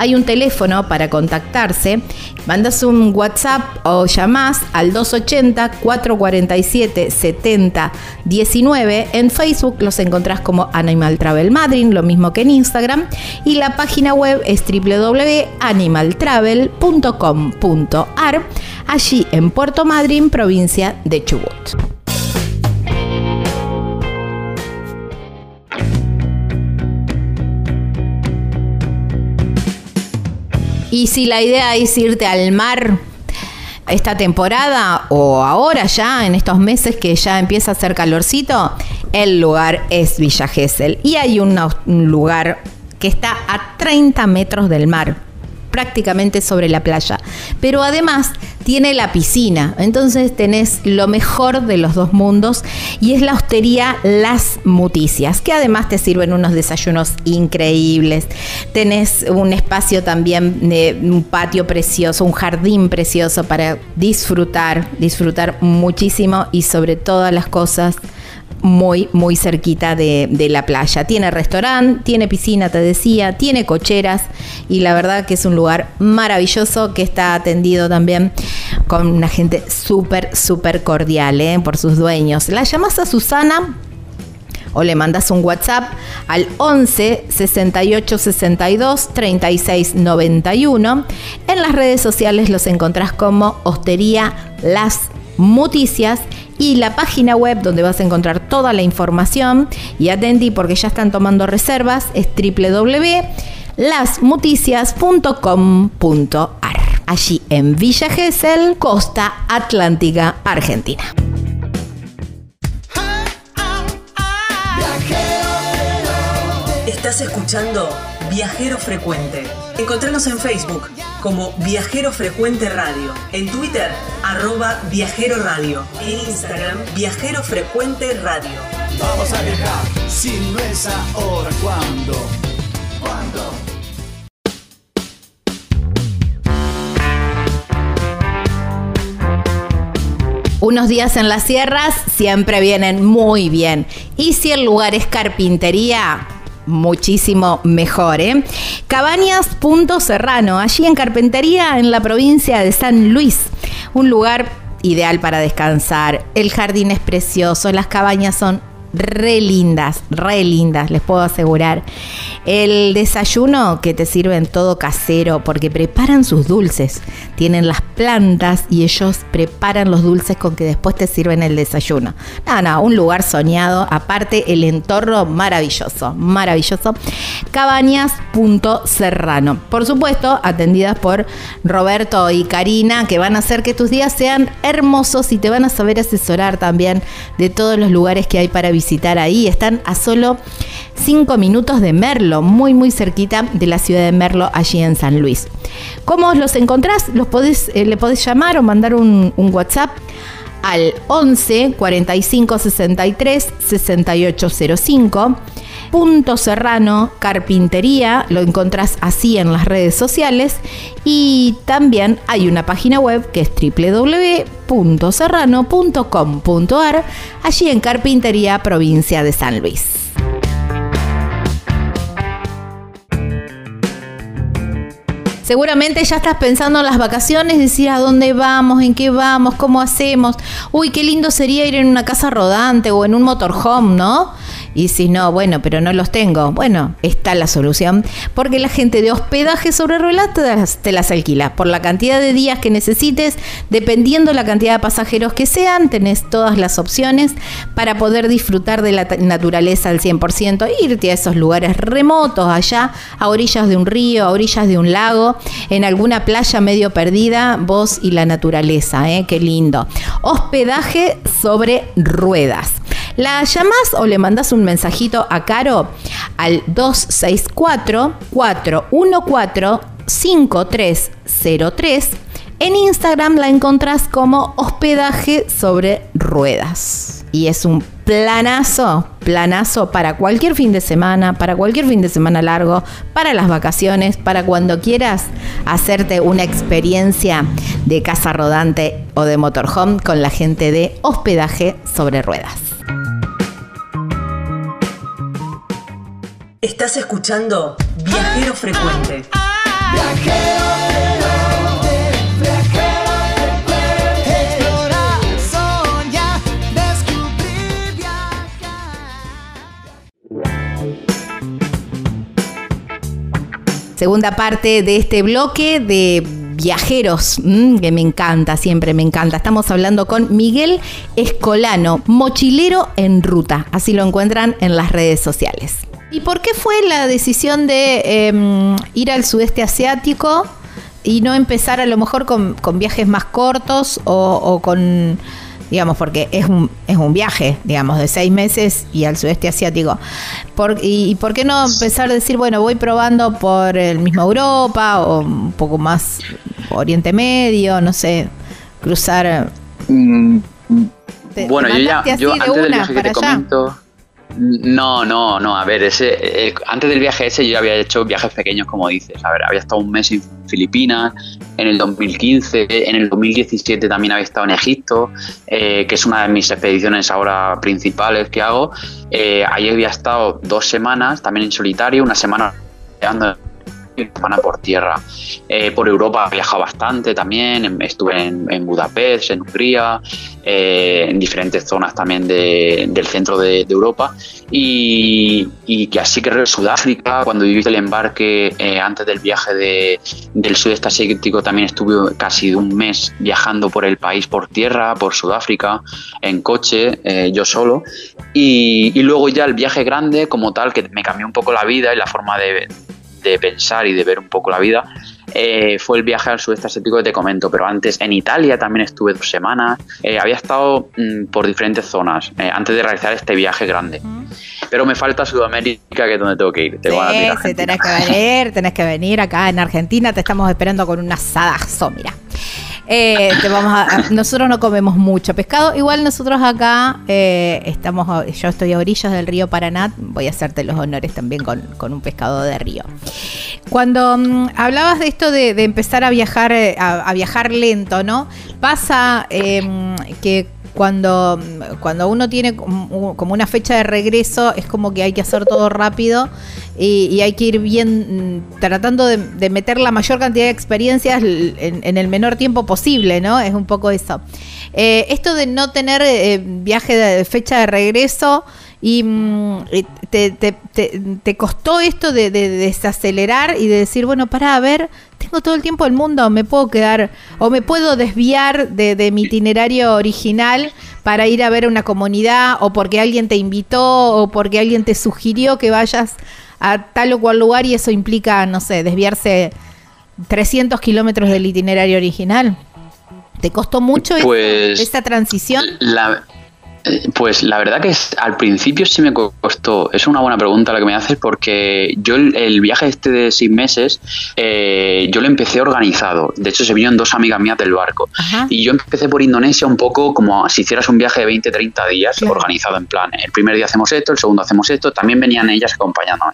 Hay un teléfono para contactarse. Mandas un WhatsApp o llamás al 280 447 70 19. En Facebook los encontrás como Animal Travel Madrid, lo mismo que en Instagram. Y la página web es www.animaltravel.com.ar, allí en Puerto Madryn, provincia de Chubut. Y si la idea es irte al mar esta temporada o ahora ya, en estos meses que ya empieza a hacer calorcito, el lugar es Villa Gesell. Y hay un lugar que está a 30 metros del mar prácticamente sobre la playa. Pero además tiene la piscina, entonces tenés lo mejor de los dos mundos y es la hostería Las Muticias, que además te sirven unos desayunos increíbles. Tenés un espacio también, de un patio precioso, un jardín precioso para disfrutar, disfrutar muchísimo y sobre todas las cosas muy, muy cerquita de, la playa. Tiene restaurante, tiene piscina, te decía, tiene cocheras y la verdad que es un lugar maravilloso que está atendido también con una gente súper, súper cordial ¿eh? por sus dueños. La llamas a Susana o le mandas un WhatsApp al 11 68 62 36 91. En las redes sociales los encontrás como Hostería Las Muticias y la página web donde vas a encontrar toda la información y atendí porque ya están tomando reservas es www.lasmuticias.com.ar allí en Villa Gesell, Costa Atlántica, Argentina. Estás escuchando Viajero Frecuente. Encontrarnos en Facebook como Viajero Frecuente Radio, en Twitter arroba Viajero Radio, en Instagram Viajero Frecuente Radio. Vamos a viajar, si no es ahora, ¿cuándo? ¿Cuándo? Unos días en las sierras siempre vienen muy bien. Y si el lugar es carpintería, muchísimo mejor. ¿eh? Cabañas Punto Serrano, allí en Carpintería, en la provincia de San Luis. Un lugar ideal para descansar. El jardín es precioso, las cabañas son re lindas, re lindas, les puedo asegurar. El desayuno que te sirven todo casero porque preparan sus dulces. Tienen las plantas y ellos preparan los dulces con que después te sirven el desayuno. No, no, un lugar soñado. Aparte, el entorno maravilloso, maravilloso. Cabañas.serrano. Por supuesto, atendidas por Roberto y Karina, que van a hacer que tus días sean hermosos y te van a saber asesorar también de todos los lugares que hay para visitar visitar ahí. Están a solo 5 minutos de Merlo, muy muy cerquita de la ciudad de Merlo, allí en San Luis. ¿Cómo los encontrás? Los podés, eh, le podés llamar o mandar un, un WhatsApp al 11 45 63 6805 Punto Serrano Carpintería, lo encontrás así en las redes sociales y también hay una página web que es www.serrano.com.ar, allí en Carpintería, provincia de San Luis. Seguramente ya estás pensando en las vacaciones, decir a dónde vamos, en qué vamos, cómo hacemos. Uy, qué lindo sería ir en una casa rodante o en un motorhome, ¿no? Y si no, bueno, pero no los tengo. Bueno, está la solución. Porque la gente de hospedaje sobre ruedas te las, alquila. Por la cantidad de días que necesites, dependiendo la cantidad de pasajeros que sean, tenés todas las opciones para poder disfrutar de la naturaleza al 100%. Irte a esos lugares remotos, allá, a orillas de un río, a orillas de un lago, en alguna playa medio perdida, vos y la naturaleza. ¿eh? Qué lindo. Hospedaje sobre ruedas. La llamás o le mandás un mensajito a Caro al 264 414 5303. En Instagram la encontrás como hospedaje sobre ruedas. Y es un planazo, planazo para cualquier fin de semana, para cualquier fin de semana largo, para las vacaciones, para cuando quieras hacerte una experiencia de casa rodante o de motorhome con la gente de hospedaje sobre ruedas. Estás escuchando Viajero Frecuente. Viajero Segunda parte de este bloque de viajeros, mm, que me encanta, siempre me encanta. Estamos hablando con Miguel Escolano, mochilero en ruta. Así lo encuentran en las redes sociales. ¿Y por qué fue la decisión de em, ir al sudeste asiático y no empezar a lo mejor con, viajes más cortos o, con, digamos, porque es un, es un viaje, digamos, de seis meses y al sudeste asiático? y, por qué no empezar a decir, bueno, voy probando por el mismo Europa o un poco más Oriente Medio, no sé, cruzar... Mm, bueno, yo ya, yo antes del viaje que te comento... No, no, no. A ver, ese, eh, antes del viaje ese yo había hecho viajes pequeños, como dices. A ver, había estado un mes en Filipinas, en el 2015, en el 2017 también había estado en Egipto, eh, que es una de mis expediciones ahora principales que hago. Eh, ahí había estado dos semanas, también en solitario, una semana semana por tierra. Eh, por Europa he viajado bastante también, estuve en, Budapest, en Hungría, eh, en diferentes zonas también del centro de, Europa y, que así que Sudáfrica, cuando viví el embarque eh, antes del viaje del sudeste asiático también estuve casi un mes viajando por el país por tierra, por Sudáfrica, en coche, yo solo y, y luego ya el viaje grande como tal que me cambió un poco la vida y la forma de, de pensar y de ver un poco la vida, eh, fue el viaje al sudeste asiático que te comento, pero antes en Italia también estuve dos semanas, eh, había estado mm, por diferentes zonas eh, antes de realizar este viaje grande. Pero me falta Sudamérica, que es donde tengo que ir. sí, tenés que venir, tenés que venir acá en Argentina, te estamos esperando con un asadazo, mira. Eh, vamos a, nosotros no comemos mucho pescado. Igual nosotros acá eh, estamos, yo estoy a orillas del río Paraná. Voy a hacerte los honores también con, un pescado de río. Cuando mm, hablabas de esto de, empezar a viajar, eh, a, viajar lento, ¿no? Pasa em, que cuando, cuando uno tiene como una fecha de regreso, es como que hay que hacer todo rápido y, hay que ir bien mm, tratando de, meter la mayor cantidad de experiencias en, el menor tiempo posible, ¿no? Es un poco eso. Eh, esto de no tener eh, viaje de fecha de regreso y mm, te, te, costó esto de, desacelerar y de decir, bueno, para a ver, tengo todo el tiempo del mundo, me puedo quedar o me puedo desviar de, mi itinerario original para ir a ver una comunidad o porque alguien te invitó o porque alguien te sugirió que vayas a tal o cual lugar y eso implica, no sé, desviarse 300 kilómetros del itinerario original. ¿Te costó mucho pues, esta transición? La, pues la verdad que al principio sí me costó. Es una buena pregunta la que me haces porque yo el, viaje este de seis meses, eh, yo lo empecé organizado. De hecho, se vinieron dos amigas mías del barco. Y yo empecé por Indonesia un poco como si hicieras un viaje de 20, 30 días organizado en plan. El primer día hacemos esto, el segundo hacemos esto. También venían ellas acompañándome.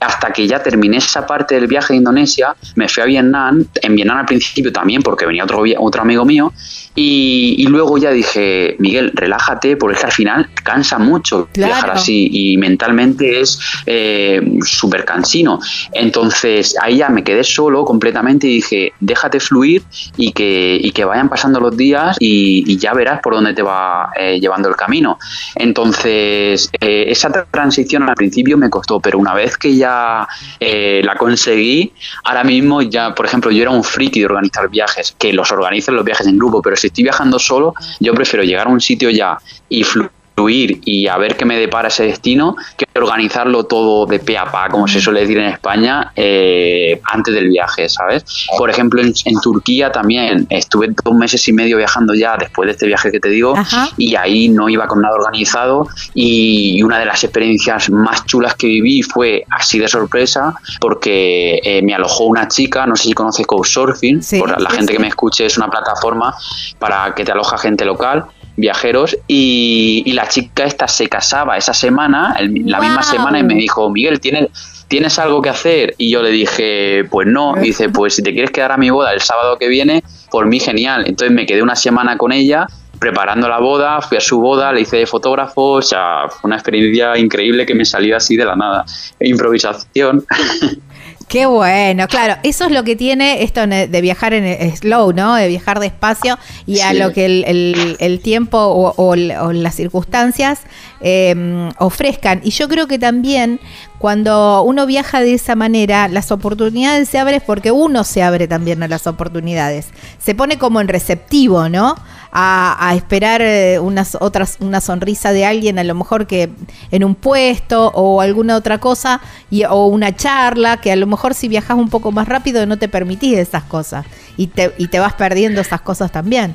Hasta que ya terminé esa parte del viaje de Indonesia, me fui a Vietnam. En Vietnam al principio también porque venía otro, otro amigo mío. Y, luego ya dije, Miguel, relájate, porque es que al final cansa mucho viajar así y mentalmente es eh, súper cansino. Entonces ahí ya me quedé solo completamente y dije, déjate fluir y que, y que vayan pasando los días y, ya verás por dónde te va eh, llevando el camino. Entonces eh, esa transición al principio me costó, pero una vez que ya la conseguí, ahora mismo ya, por ejemplo, yo era un friki de organizar viajes, que los organicen los viajes en grupo, pero si estoy viajando solo, yo prefiero llegar a un sitio ya y fluir y a ver qué me depara ese destino que organizarlo todo de pe a pa, como se suele decir en España, eh, antes del viaje, ¿sabes? Por ejemplo, en, Turquía también estuve dos meses y medio viajando ya después de este viaje que te digo y ahí no iba con nada organizado y una de las experiencias más chulas que viví fue así de sorpresa porque eh, me alojó una chica, no sé si conoces Couchsurfing, por la gente que me escuche es una plataforma para que te aloja gente local viajeros y, la chica esta se casaba esa semana, la misma semana, y me dijo, Miguel, ¿tienes, ¿tienes algo que hacer? Y yo le dije, pues no. Y dice, pues si te quieres quedar a mi boda el sábado que viene, por mí genial. Entonces me quedé una semana con ella preparando la boda, fui a su boda, le hice de fotógrafo, o sea, fue una experiencia increíble que me salió así de la nada. Improvisación. Qué bueno, claro, eso es lo que tiene esto de viajar en slow, ¿no? De viajar despacio y a lo que el, tiempo o, las circunstancias em, ofrezcan. Y yo creo que también cuando uno viaja de esa manera, las oportunidades se abren porque uno se abre también a las oportunidades. Se pone como en receptivo, ¿no? A, esperar eh, unas otras, una sonrisa de alguien, a lo mejor que en un puesto o alguna otra cosa, y, o una charla, que a lo mejor si viajas un poco más rápido no te permitís esas cosas y te, y te vas perdiendo esas cosas también.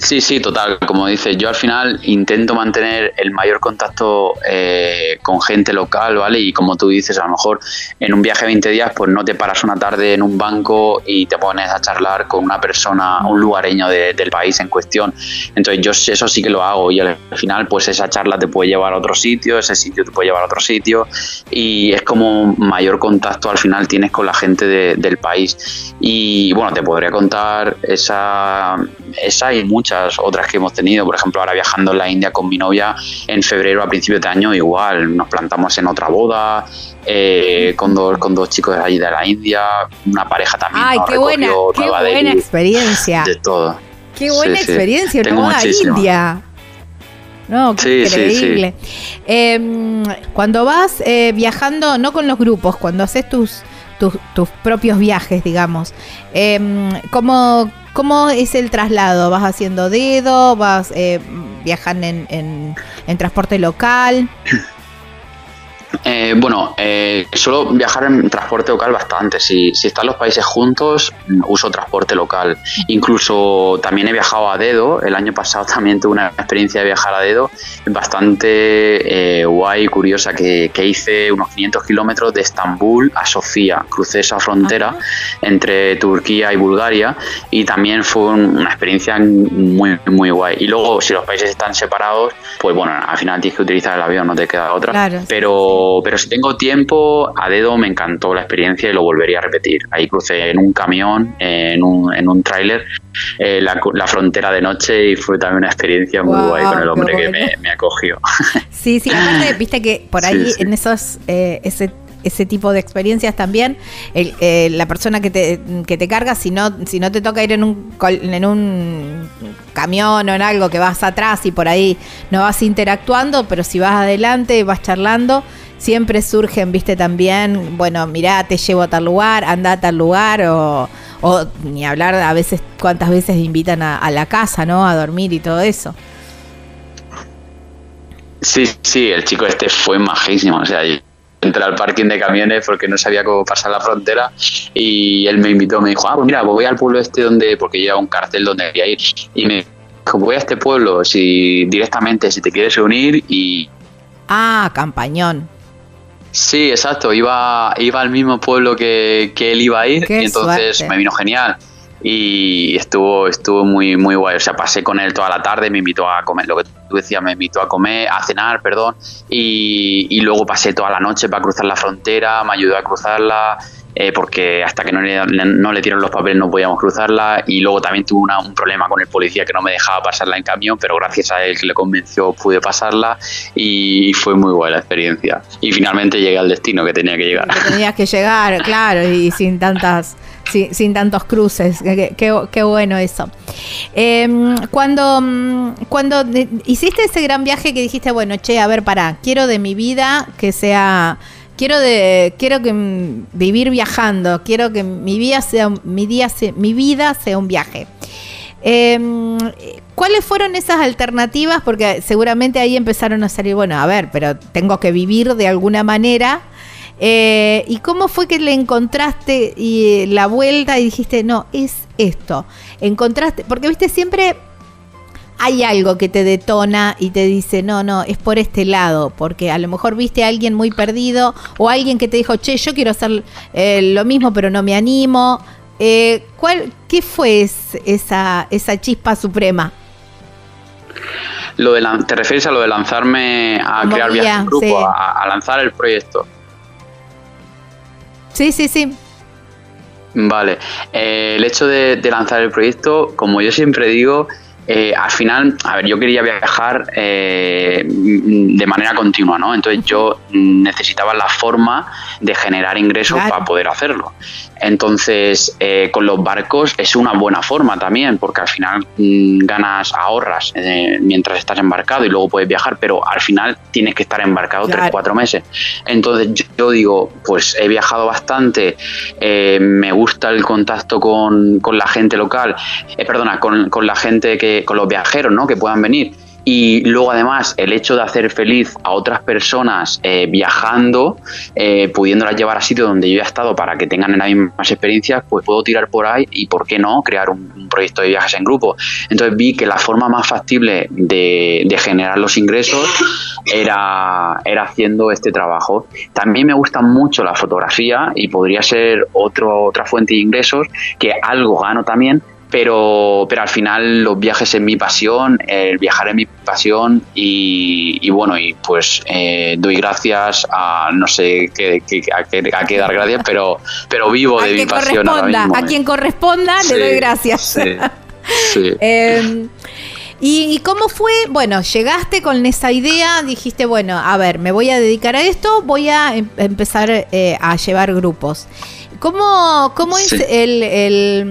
Sí, sí, total. Como dices, yo al final intento mantener el mayor contacto eh, con gente local, ¿vale? Y como tú dices, a lo mejor en un viaje de 20 días, pues no te paras una tarde en un banco y te pones a charlar con una persona, un lugareño del país en cuestión. Entonces yo eso sí que lo hago y al final, pues esa charla te puede llevar a otro sitio, ese sitio te puede llevar a otro sitio y es como mayor contacto al final tienes con la gente del país. Y bueno, te podría contar esa, esa y muchas otras que hemos tenido. Por ejemplo, ahora viajando en la India con mi novia en febrero a principios de año, igual nos plantamos en otra boda. Eh, con, dos, con dos chicos de allí de la India, una pareja también. Ay, qué buena, qué buena experiencia. De todo. Qué buena experiencia, una boda India. No, qué increíble. Em, cuando vas eh, viajando, no con los grupos, cuando haces tus, tus, propios viajes, digamos, eh, ¿cómo, ¿Cómo es el traslado? ¿Vas haciendo dedo? ¿Vas eh, viajando en, en transporte local? Eh, bueno, eh, suelo viajar en transporte local bastante. Si, si están los países juntos, uso transporte local. Incluso también he viajado a dedo. El año pasado también tuve una experiencia de viajar a dedo bastante eh, guay y curiosa que, hice unos 500 kilómetros de Estambul a Sofía. Crucé esa frontera entre Turquía y Bulgaria y también fue una experiencia muy, muy guay. Y luego, si los países están separados, pues bueno, al final tienes que utilizar el avión, no te queda otra. Pero pero, si tengo tiempo, a dedo me encantó la experiencia y lo volvería a repetir. Ahí crucé en un camión, en un, en un tráiler, eh, la, frontera de noche y fue también una experiencia muy guay con el hombre que me, acogió. Sí, sí, aparte, viste que por ahí en esos, eh, ese ese tipo de experiencias también. Eh, la persona que te, que te carga, si no, si no te toca ir en un, en un camión o en algo que vas atrás y por ahí no vas interactuando, pero si vas adelante, vas charlando, siempre surgen, viste, también, bueno, mirá, te llevo a tal lugar, anda a tal lugar, o, o ni hablar a veces cuántas veces invitan a, la casa, ¿no? A dormir y todo eso. Sí, sí, el chico este fue majísimo, o sea, entré al parking de camiones porque no sabía cómo pasar la frontera y él me invitó, me dijo, ah, pues mira, pues voy al pueblo este donde, porque lleva un cartel donde quería ir y me dijo, voy a este pueblo, si directamente, si te quieres unir y... Ah, campañón. Sí, exacto, iba, iba al mismo pueblo que, él iba a ir y entonces me vino genial. Y estuvo estuvo muy muy guay o sea pasé con él toda la tarde me invitó a comer lo que tú decías me invitó a comer a cenar perdón y, y luego pasé toda la noche para cruzar la frontera me ayudó a cruzarla eh, porque hasta que no le, no le dieron los papeles no podíamos cruzarla y luego también tuve un problema con el policía que no me dejaba pasarla en camión, pero gracias a él que le convenció pude pasarla y fue muy buena la experiencia. Y finalmente llegué al destino que tenía que llegar. Que tenías que llegar, claro, y sin tantas... Sin, tantos cruces, qué, bueno eso. Em, cuando, cuando hiciste ese gran viaje que dijiste, bueno, che, a ver, para, quiero de mi vida que sea quiero quiero que vivir viajando, quiero que mi vida sea mi día mi vida sea un viaje. Em, ¿Cuáles fueron esas alternativas? Porque seguramente ahí empezaron a salir, bueno, a ver, pero tengo que vivir de alguna manera. Eh, ¿Y cómo fue que le encontraste la vuelta y dijiste, no, es esto? Encontraste, porque viste, siempre hay algo que te detona y te dice, no, no, es por este lado, porque a lo mejor viste a alguien muy perdido o alguien que te dijo, che, yo quiero hacer eh, lo mismo, pero no me animo. Eh, ¿cuál, ¿Qué fue esa, esa chispa suprema? Lo de ¿Te refieres a lo de lanzarme a crear viajes en grupo, a, lanzar el proyecto? Sí, sí, sí. Vale. Eh, el hecho de lanzar el proyecto, como yo siempre digo, eh, al final, a ver, yo quería viajar eh, de manera continua, ¿no? Entonces yo necesitaba la forma de generar ingresos para poder hacerlo. Entonces, eh, con los barcos es una buena forma también, porque al final mm, ganas, ahorras mientras estás embarcado y luego puedes viajar, pero al final tienes que estar embarcado tres, cuatro meses. Entonces, yo, digo, pues he viajado bastante, me gusta el contacto con, con la gente local, perdona, con, con la gente que con los viajeros, ¿no? Que puedan venir. Y luego además el hecho de hacer feliz a otras personas eh, viajando, eh, pudiéndolas llevar a sitios donde yo he estado para que tengan las mismas experiencias, pues puedo tirar por ahí y, ¿por qué no?, crear un, proyecto de viajes en grupo. Entonces vi que la forma más factible de, generar los ingresos era, era haciendo este trabajo. También me gusta mucho la fotografía y podría ser otro, otra fuente de ingresos que algo gano también, pero, pero al final los viajes es mi pasión, el viajar es mi pasión y, bueno, y pues eh, doy gracias a no sé qué, a, qué, dar gracias, pero, pero vivo de mi pasión. a quien corresponda le doy gracias. Em, ¿Y, cómo fue? Bueno, llegaste con esa idea, dijiste, bueno, a ver, me voy a dedicar a esto, voy a em, empezar eh, a llevar grupos. ¿Cómo, cómo es el, el,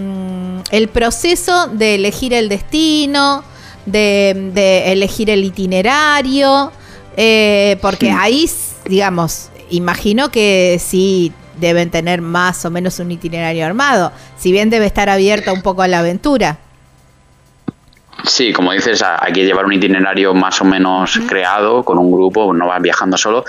proceso de elegir el destino, de, elegir el itinerario? Eh, porque ahí, digamos, imagino que sí deben tener más o menos un itinerario armado, si bien debe estar abierta un poco a la aventura. Sí, como dices, hay que llevar un itinerario más o menos creado con un grupo, no vas viajando solo.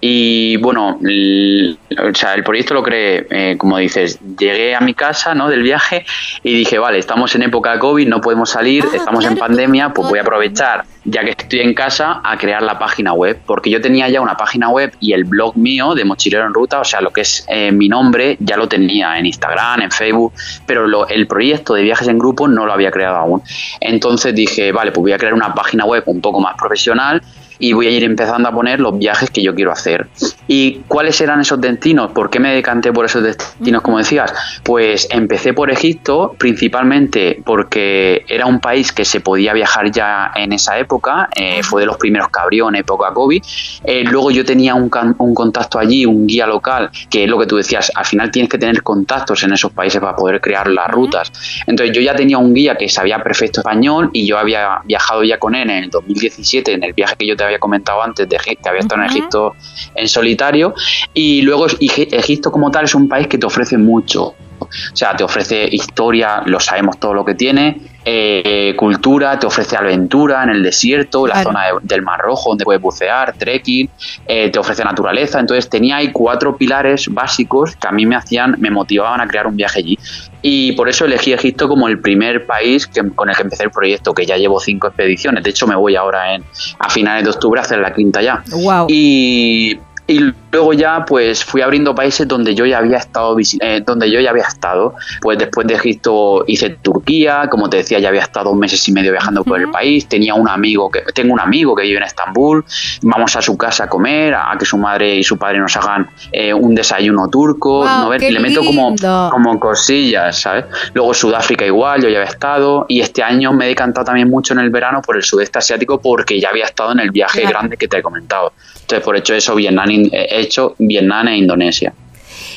Y bueno, el, o sea, el proyecto lo creé, eh, como dices, llegué a mi casa ¿no? del viaje y dije, vale, estamos en época de COVID, no podemos salir, ah, estamos en pandemia, pues voy a aprovechar, ya que estoy en casa, a crear la página web, porque yo tenía ya una página web y el blog mío de Mochilero en Ruta, o sea, lo que es eh, mi nombre, ya lo tenía en Instagram, en Facebook, pero lo, el proyecto de viajes en grupo no lo había creado aún. Entonces dije, vale, pues voy a crear una página web un poco más profesional y voy a ir empezando a poner los viajes que yo quiero hacer. ¿Y cuáles eran esos destinos? ¿Por qué me decanté por esos destinos, como decías? Pues empecé por Egipto, principalmente porque era un país que se podía viajar ya en esa época, eh, fue de los primeros que abrió en época COVID. Eh, luego yo tenía un, un contacto allí, un guía local, que es lo que tú decías, al final tienes que tener contactos en esos países para poder crear las rutas. Entonces yo ya tenía un guía que sabía perfecto español y yo había viajado ya con él en el 2017, en el viaje que yo te había comentado antes, de que había estado en Egipto en solitario. Y luego Egipto como tal es un país que te ofrece mucho O sea, te ofrece historia, lo sabemos todo lo que tiene, eh, cultura, te ofrece aventura en el desierto, la zona del Mar Rojo donde puedes bucear, trekking, eh, te ofrece naturaleza. Entonces tenía ahí cuatro pilares básicos que a mí me hacían, me motivaban a crear un viaje allí. Y por eso elegí Egipto como el primer país con el que empecé el proyecto, que ya llevo cinco expediciones. De hecho, me voy ahora en, a finales de octubre a hacer la quinta ya. Wow. Y y luego ya pues fui abriendo países donde yo ya había estado eh, donde yo ya había estado. Pues después de Egipto hice Turquía como te decía ya había estado meses y medio viajando por el país. Tenía un amigo que tengo un amigo que vive en Estambul. Vamos a su casa a comer a, que su madre y su padre nos hagan eh, un desayuno turco. ¿no? le meto como como cosillas sabes luego Sudáfrica igual yo ya había estado. Y este año me he decantado también mucho en el verano por el sudeste asiático porque ya había estado en el viaje grande que te he comentado. Entonces por hecho eso Vietnam hecho Vietnam e Indonesia.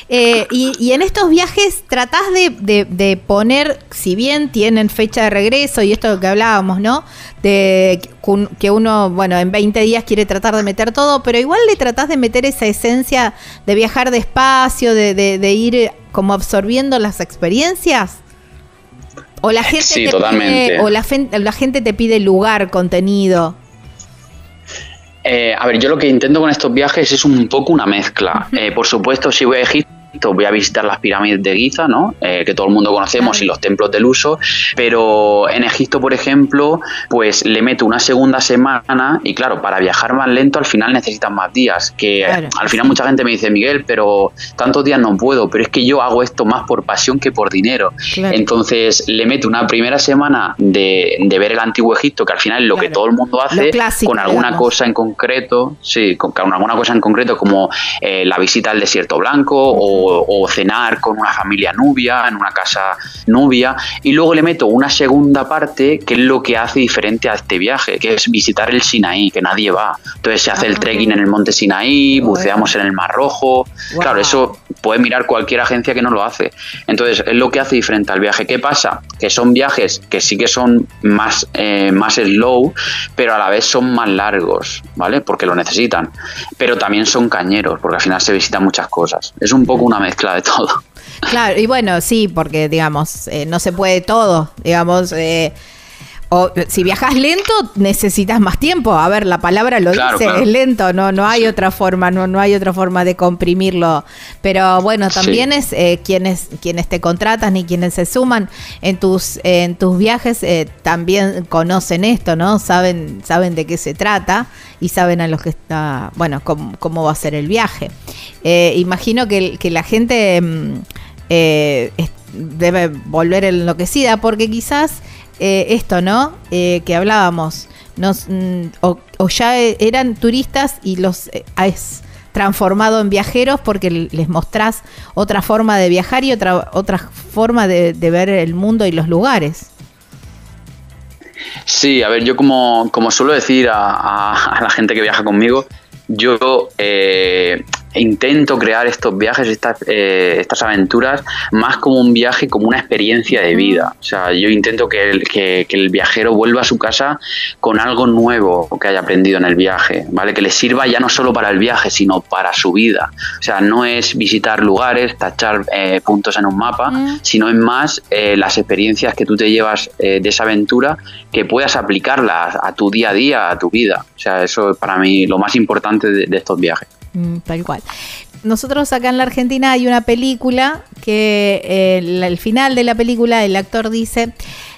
Eh, y, en estos viajes tratás de, poner, si bien tienen fecha de regreso y esto que hablábamos, ¿no? De que uno, bueno, en 20 días quiere tratar de meter todo, pero igual le tratás de meter esa esencia de viajar despacio, de, de ir como absorbiendo las experiencias. O la gente sí, te totalmente. Pide, o la, la gente te pide lugar, contenido. Eh, a ver, yo lo que intento con estos viajes es un poco una mezcla. Eh, por supuesto, si voy a Egipto, voy a visitar las pirámides de Giza, ¿no? Eh, que todo el mundo conocemos, y los templos del uso, pero en Egipto, por ejemplo, pues le meto una segunda semana y claro, para viajar más lento al final necesitan más días, que al final mucha gente me dice, Miguel, pero tantos días no puedo, pero es que yo hago esto más por pasión que por dinero. Entonces le meto una primera semana de, ver el antiguo Egipto, que al final es lo que todo el mundo hace, con alguna cosa en concreto, sí, con, alguna cosa en concreto como eh, la visita al desierto blanco o o, cenar con una familia nubia, en una casa nubia, y luego le meto una segunda parte que es lo que hace diferente a este viaje, que es visitar el Sinaí, que nadie va. Entonces se hace el trekking en el monte Sinaí, buceamos en el Mar Rojo. Claro, eso puede mirar cualquier agencia que no lo hace. Entonces es lo que hace diferente al viaje. ¿Qué pasa? Que son viajes que sí que son más, eh, más slow, pero a la vez son más largos, ¿vale? Porque lo necesitan. Pero también son cañeros, porque al final se visitan muchas cosas. Es un poco una mezcla de todo. Claro, y bueno, sí, porque digamos, eh, no se puede todo, digamos, eh, o si viajas lento necesitas más tiempo. A ver, la palabra lo dice, es lento, no, no hay otra forma, no, no hay otra forma de comprimirlo. Pero bueno, también es eh, quienes, quienes te contratan y quienes se suman en tus, en tus viajes también conocen esto, ¿no? Saben, saben de qué se trata y saben a los que está, bueno, cómo, va a ser el viaje. Eh, imagino que, la gente mm, eh, debe volver enloquecida porque quizás eh, esto, ¿no? que hablábamos, mm, o, ya eran turistas y los has transformado en viajeros porque les mostrás otra forma de viajar y otra, otra forma de ver el mundo y los lugares. Sí, a ver, yo como, como suelo decir a, a, la gente que viaja conmigo, yo eh, intento crear estos viajes, estas, eh, estas aventuras, más como un viaje, como una experiencia de vida. O sea, yo intento que el, que, el viajero vuelva a su casa con algo nuevo que haya aprendido en el viaje, ¿vale? Que le sirva ya no solo para el viaje, sino para su vida. O sea, no es visitar lugares, tachar eh, puntos en un mapa, sino es más eh, las experiencias que tú te llevas de esa aventura que puedas aplicarlas a tu día a día, a tu vida. O sea, eso es para mí lo más importante de estos viajes. Mm, tal cual. Nosotros acá en la Argentina hay una película que eh, el, final de la película el actor dice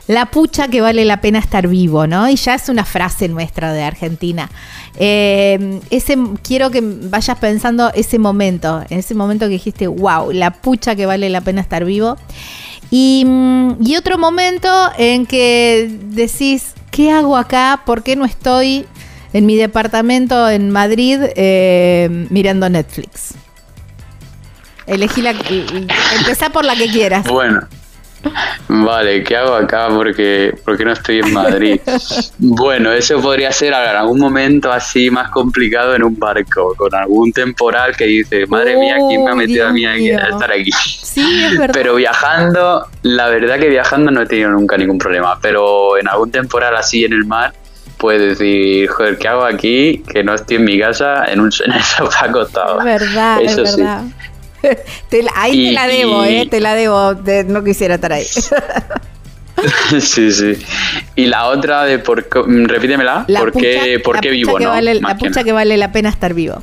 la pucha que vale la pena estar vivo, ¿no? Y ya es una frase nuestra de Argentina. Eh, ese, quiero que vayas pensando ese momento, en ese momento que dijiste, wow, la pucha que vale la pena estar vivo. Y, mm, y otro momento en que decís, ¿qué hago acá? ¿Por qué no estoy en mi departamento en Madrid eh, mirando Netflix. Elegí la. Empezá por la que quieras. Bueno. Vale, ¿qué hago acá? Porque, porque no estoy en Madrid. bueno, eso podría ser en algún momento así más complicado en un barco, con algún temporal que dice, madre mía, ¿quién me ha metido a mí a estar aquí? Sí, es verdad. Pero viajando, la verdad que viajando no he tenido nunca ningún problema, pero en algún temporal así en el mar, puedes decir, joder, ¿qué hago aquí? Que no estoy en mi casa en, un, en el sofá acostado. Es verdad, Eso es verdad. ahí te la debo, ¿eh? Te la debo. no quisiera estar ahí. sí, sí. Y la otra de por repítemela, ¿por, qué, ¿por qué vivo? ¿no? la pucha que vale la pena estar vivo.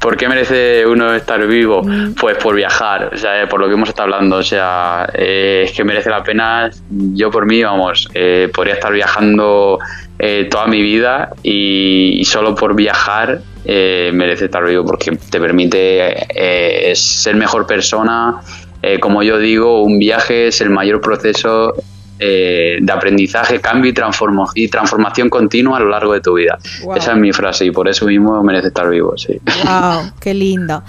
¿Por qué merece uno estar vivo? Mm. Pues por viajar, o sea, por lo que hemos estado hablando, o sea, eh, es que merece la pena, yo por mí, vamos, eh, podría estar viajando eh, toda mi vida y, solo por viajar merece estar vivo porque te permite ser mejor persona, como yo digo, un viaje es el mayor proceso eh, de aprendizaje, cambio y, y, transformación continua a lo largo de tu vida. Esa es mi frase y por eso mismo merece estar vivo. Sí. ¡Wow! ¡Qué lindo!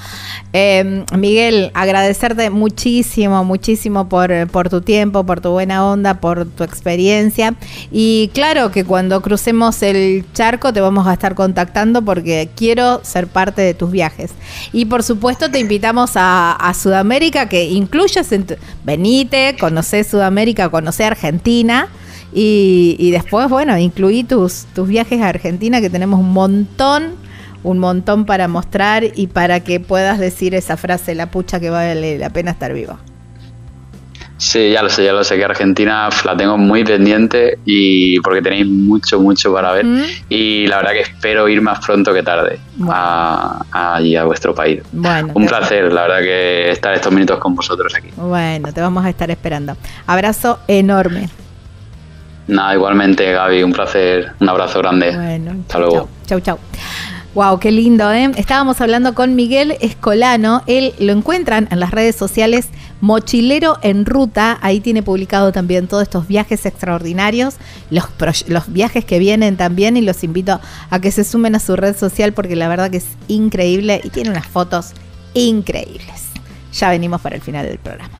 Eh, Miguel, agradecerte muchísimo, muchísimo por, tu tiempo, por tu buena onda, por tu experiencia. Y claro que cuando crucemos el charco te vamos a estar contactando porque quiero ser parte de tus viajes. Y por supuesto te invitamos a, Sudamérica, que incluyas en tu, venite, conocer Sudamérica, conocer Argentina. Y, y, después, bueno, incluí tus, tus viajes a Argentina, que tenemos un montón un montón para mostrar y para que puedas decir esa frase, la pucha que vale la pena estar vivo. Sí, ya lo sé, ya lo sé que Argentina la tengo muy pendiente y porque tenéis mucho, mucho para ver y la verdad que espero ir más pronto que tarde a, allí a vuestro país. Bueno, Un placer, la verdad que estar estos minutos con vosotros aquí. Bueno, te vamos a estar esperando. Abrazo enorme. Nada, igualmente Gaby, un placer, un abrazo grande. Bueno, hasta luego. Chau, chau. Wow, qué lindo, ¿eh? Estábamos hablando con Miguel Escolano. Él lo encuentran en las redes sociales Mochilero en Ruta. Ahí tiene publicado también todos estos viajes extraordinarios, los, los viajes que vienen también. Y los invito a que se sumen a su red social porque la verdad que es increíble y tiene unas fotos increíbles. Ya venimos para el final del programa.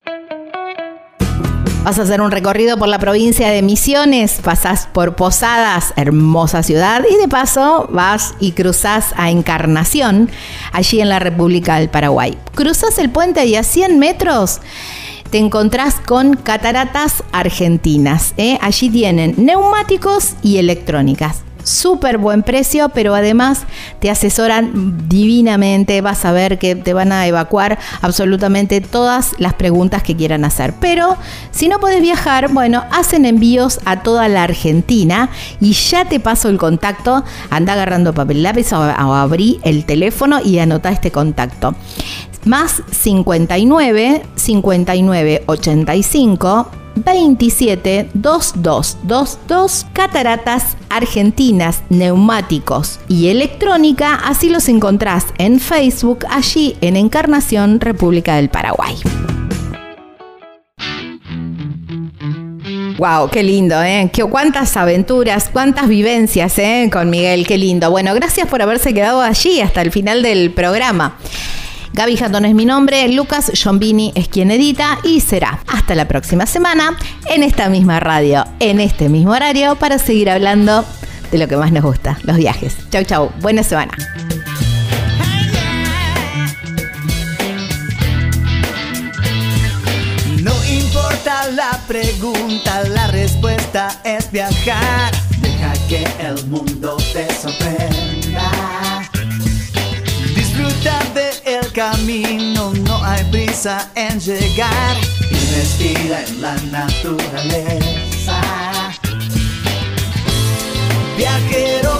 Vas a hacer un recorrido por la provincia de Misiones, pasás por Posadas, hermosa ciudad, y de paso vas y cruzás a Encarnación, allí en la República del Paraguay. Cruzás el puente y a 100 metros te encontrás con cataratas argentinas. ¿eh? Allí tienen neumáticos y electrónicas súper buen precio, pero además te asesoran divinamente, vas a ver que te van a evacuar absolutamente todas las preguntas que quieran hacer. Pero si no puedes viajar, bueno, hacen envíos a toda la Argentina y ya te paso el contacto, anda agarrando papel lápiz o, o abrí el teléfono y anota este contacto. Más 59 59 85 27 2222 Cataratas Argentinas, Neumáticos y Electrónica. Así los encontrás en Facebook, allí en Encarnación, República del Paraguay. Wow, qué lindo, ¿eh? Qué, cuántas aventuras, cuántas vivencias, ¿eh? Con Miguel, qué lindo. Bueno, gracias por haberse quedado allí hasta el final del programa. Gaby Jatón es mi nombre, Lucas Giombini es quien edita y será hasta la próxima semana en esta misma radio, en este mismo horario, para seguir hablando de lo que más nos gusta, los viajes. Chau, chau, buena semana. No importa la pregunta, la respuesta es viajar. Deja que el mundo te sorprenda. Disfruta del camino, no hay prisa en llegar. Investiga en la naturaleza. Viajero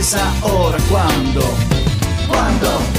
pensa ora quando, quando?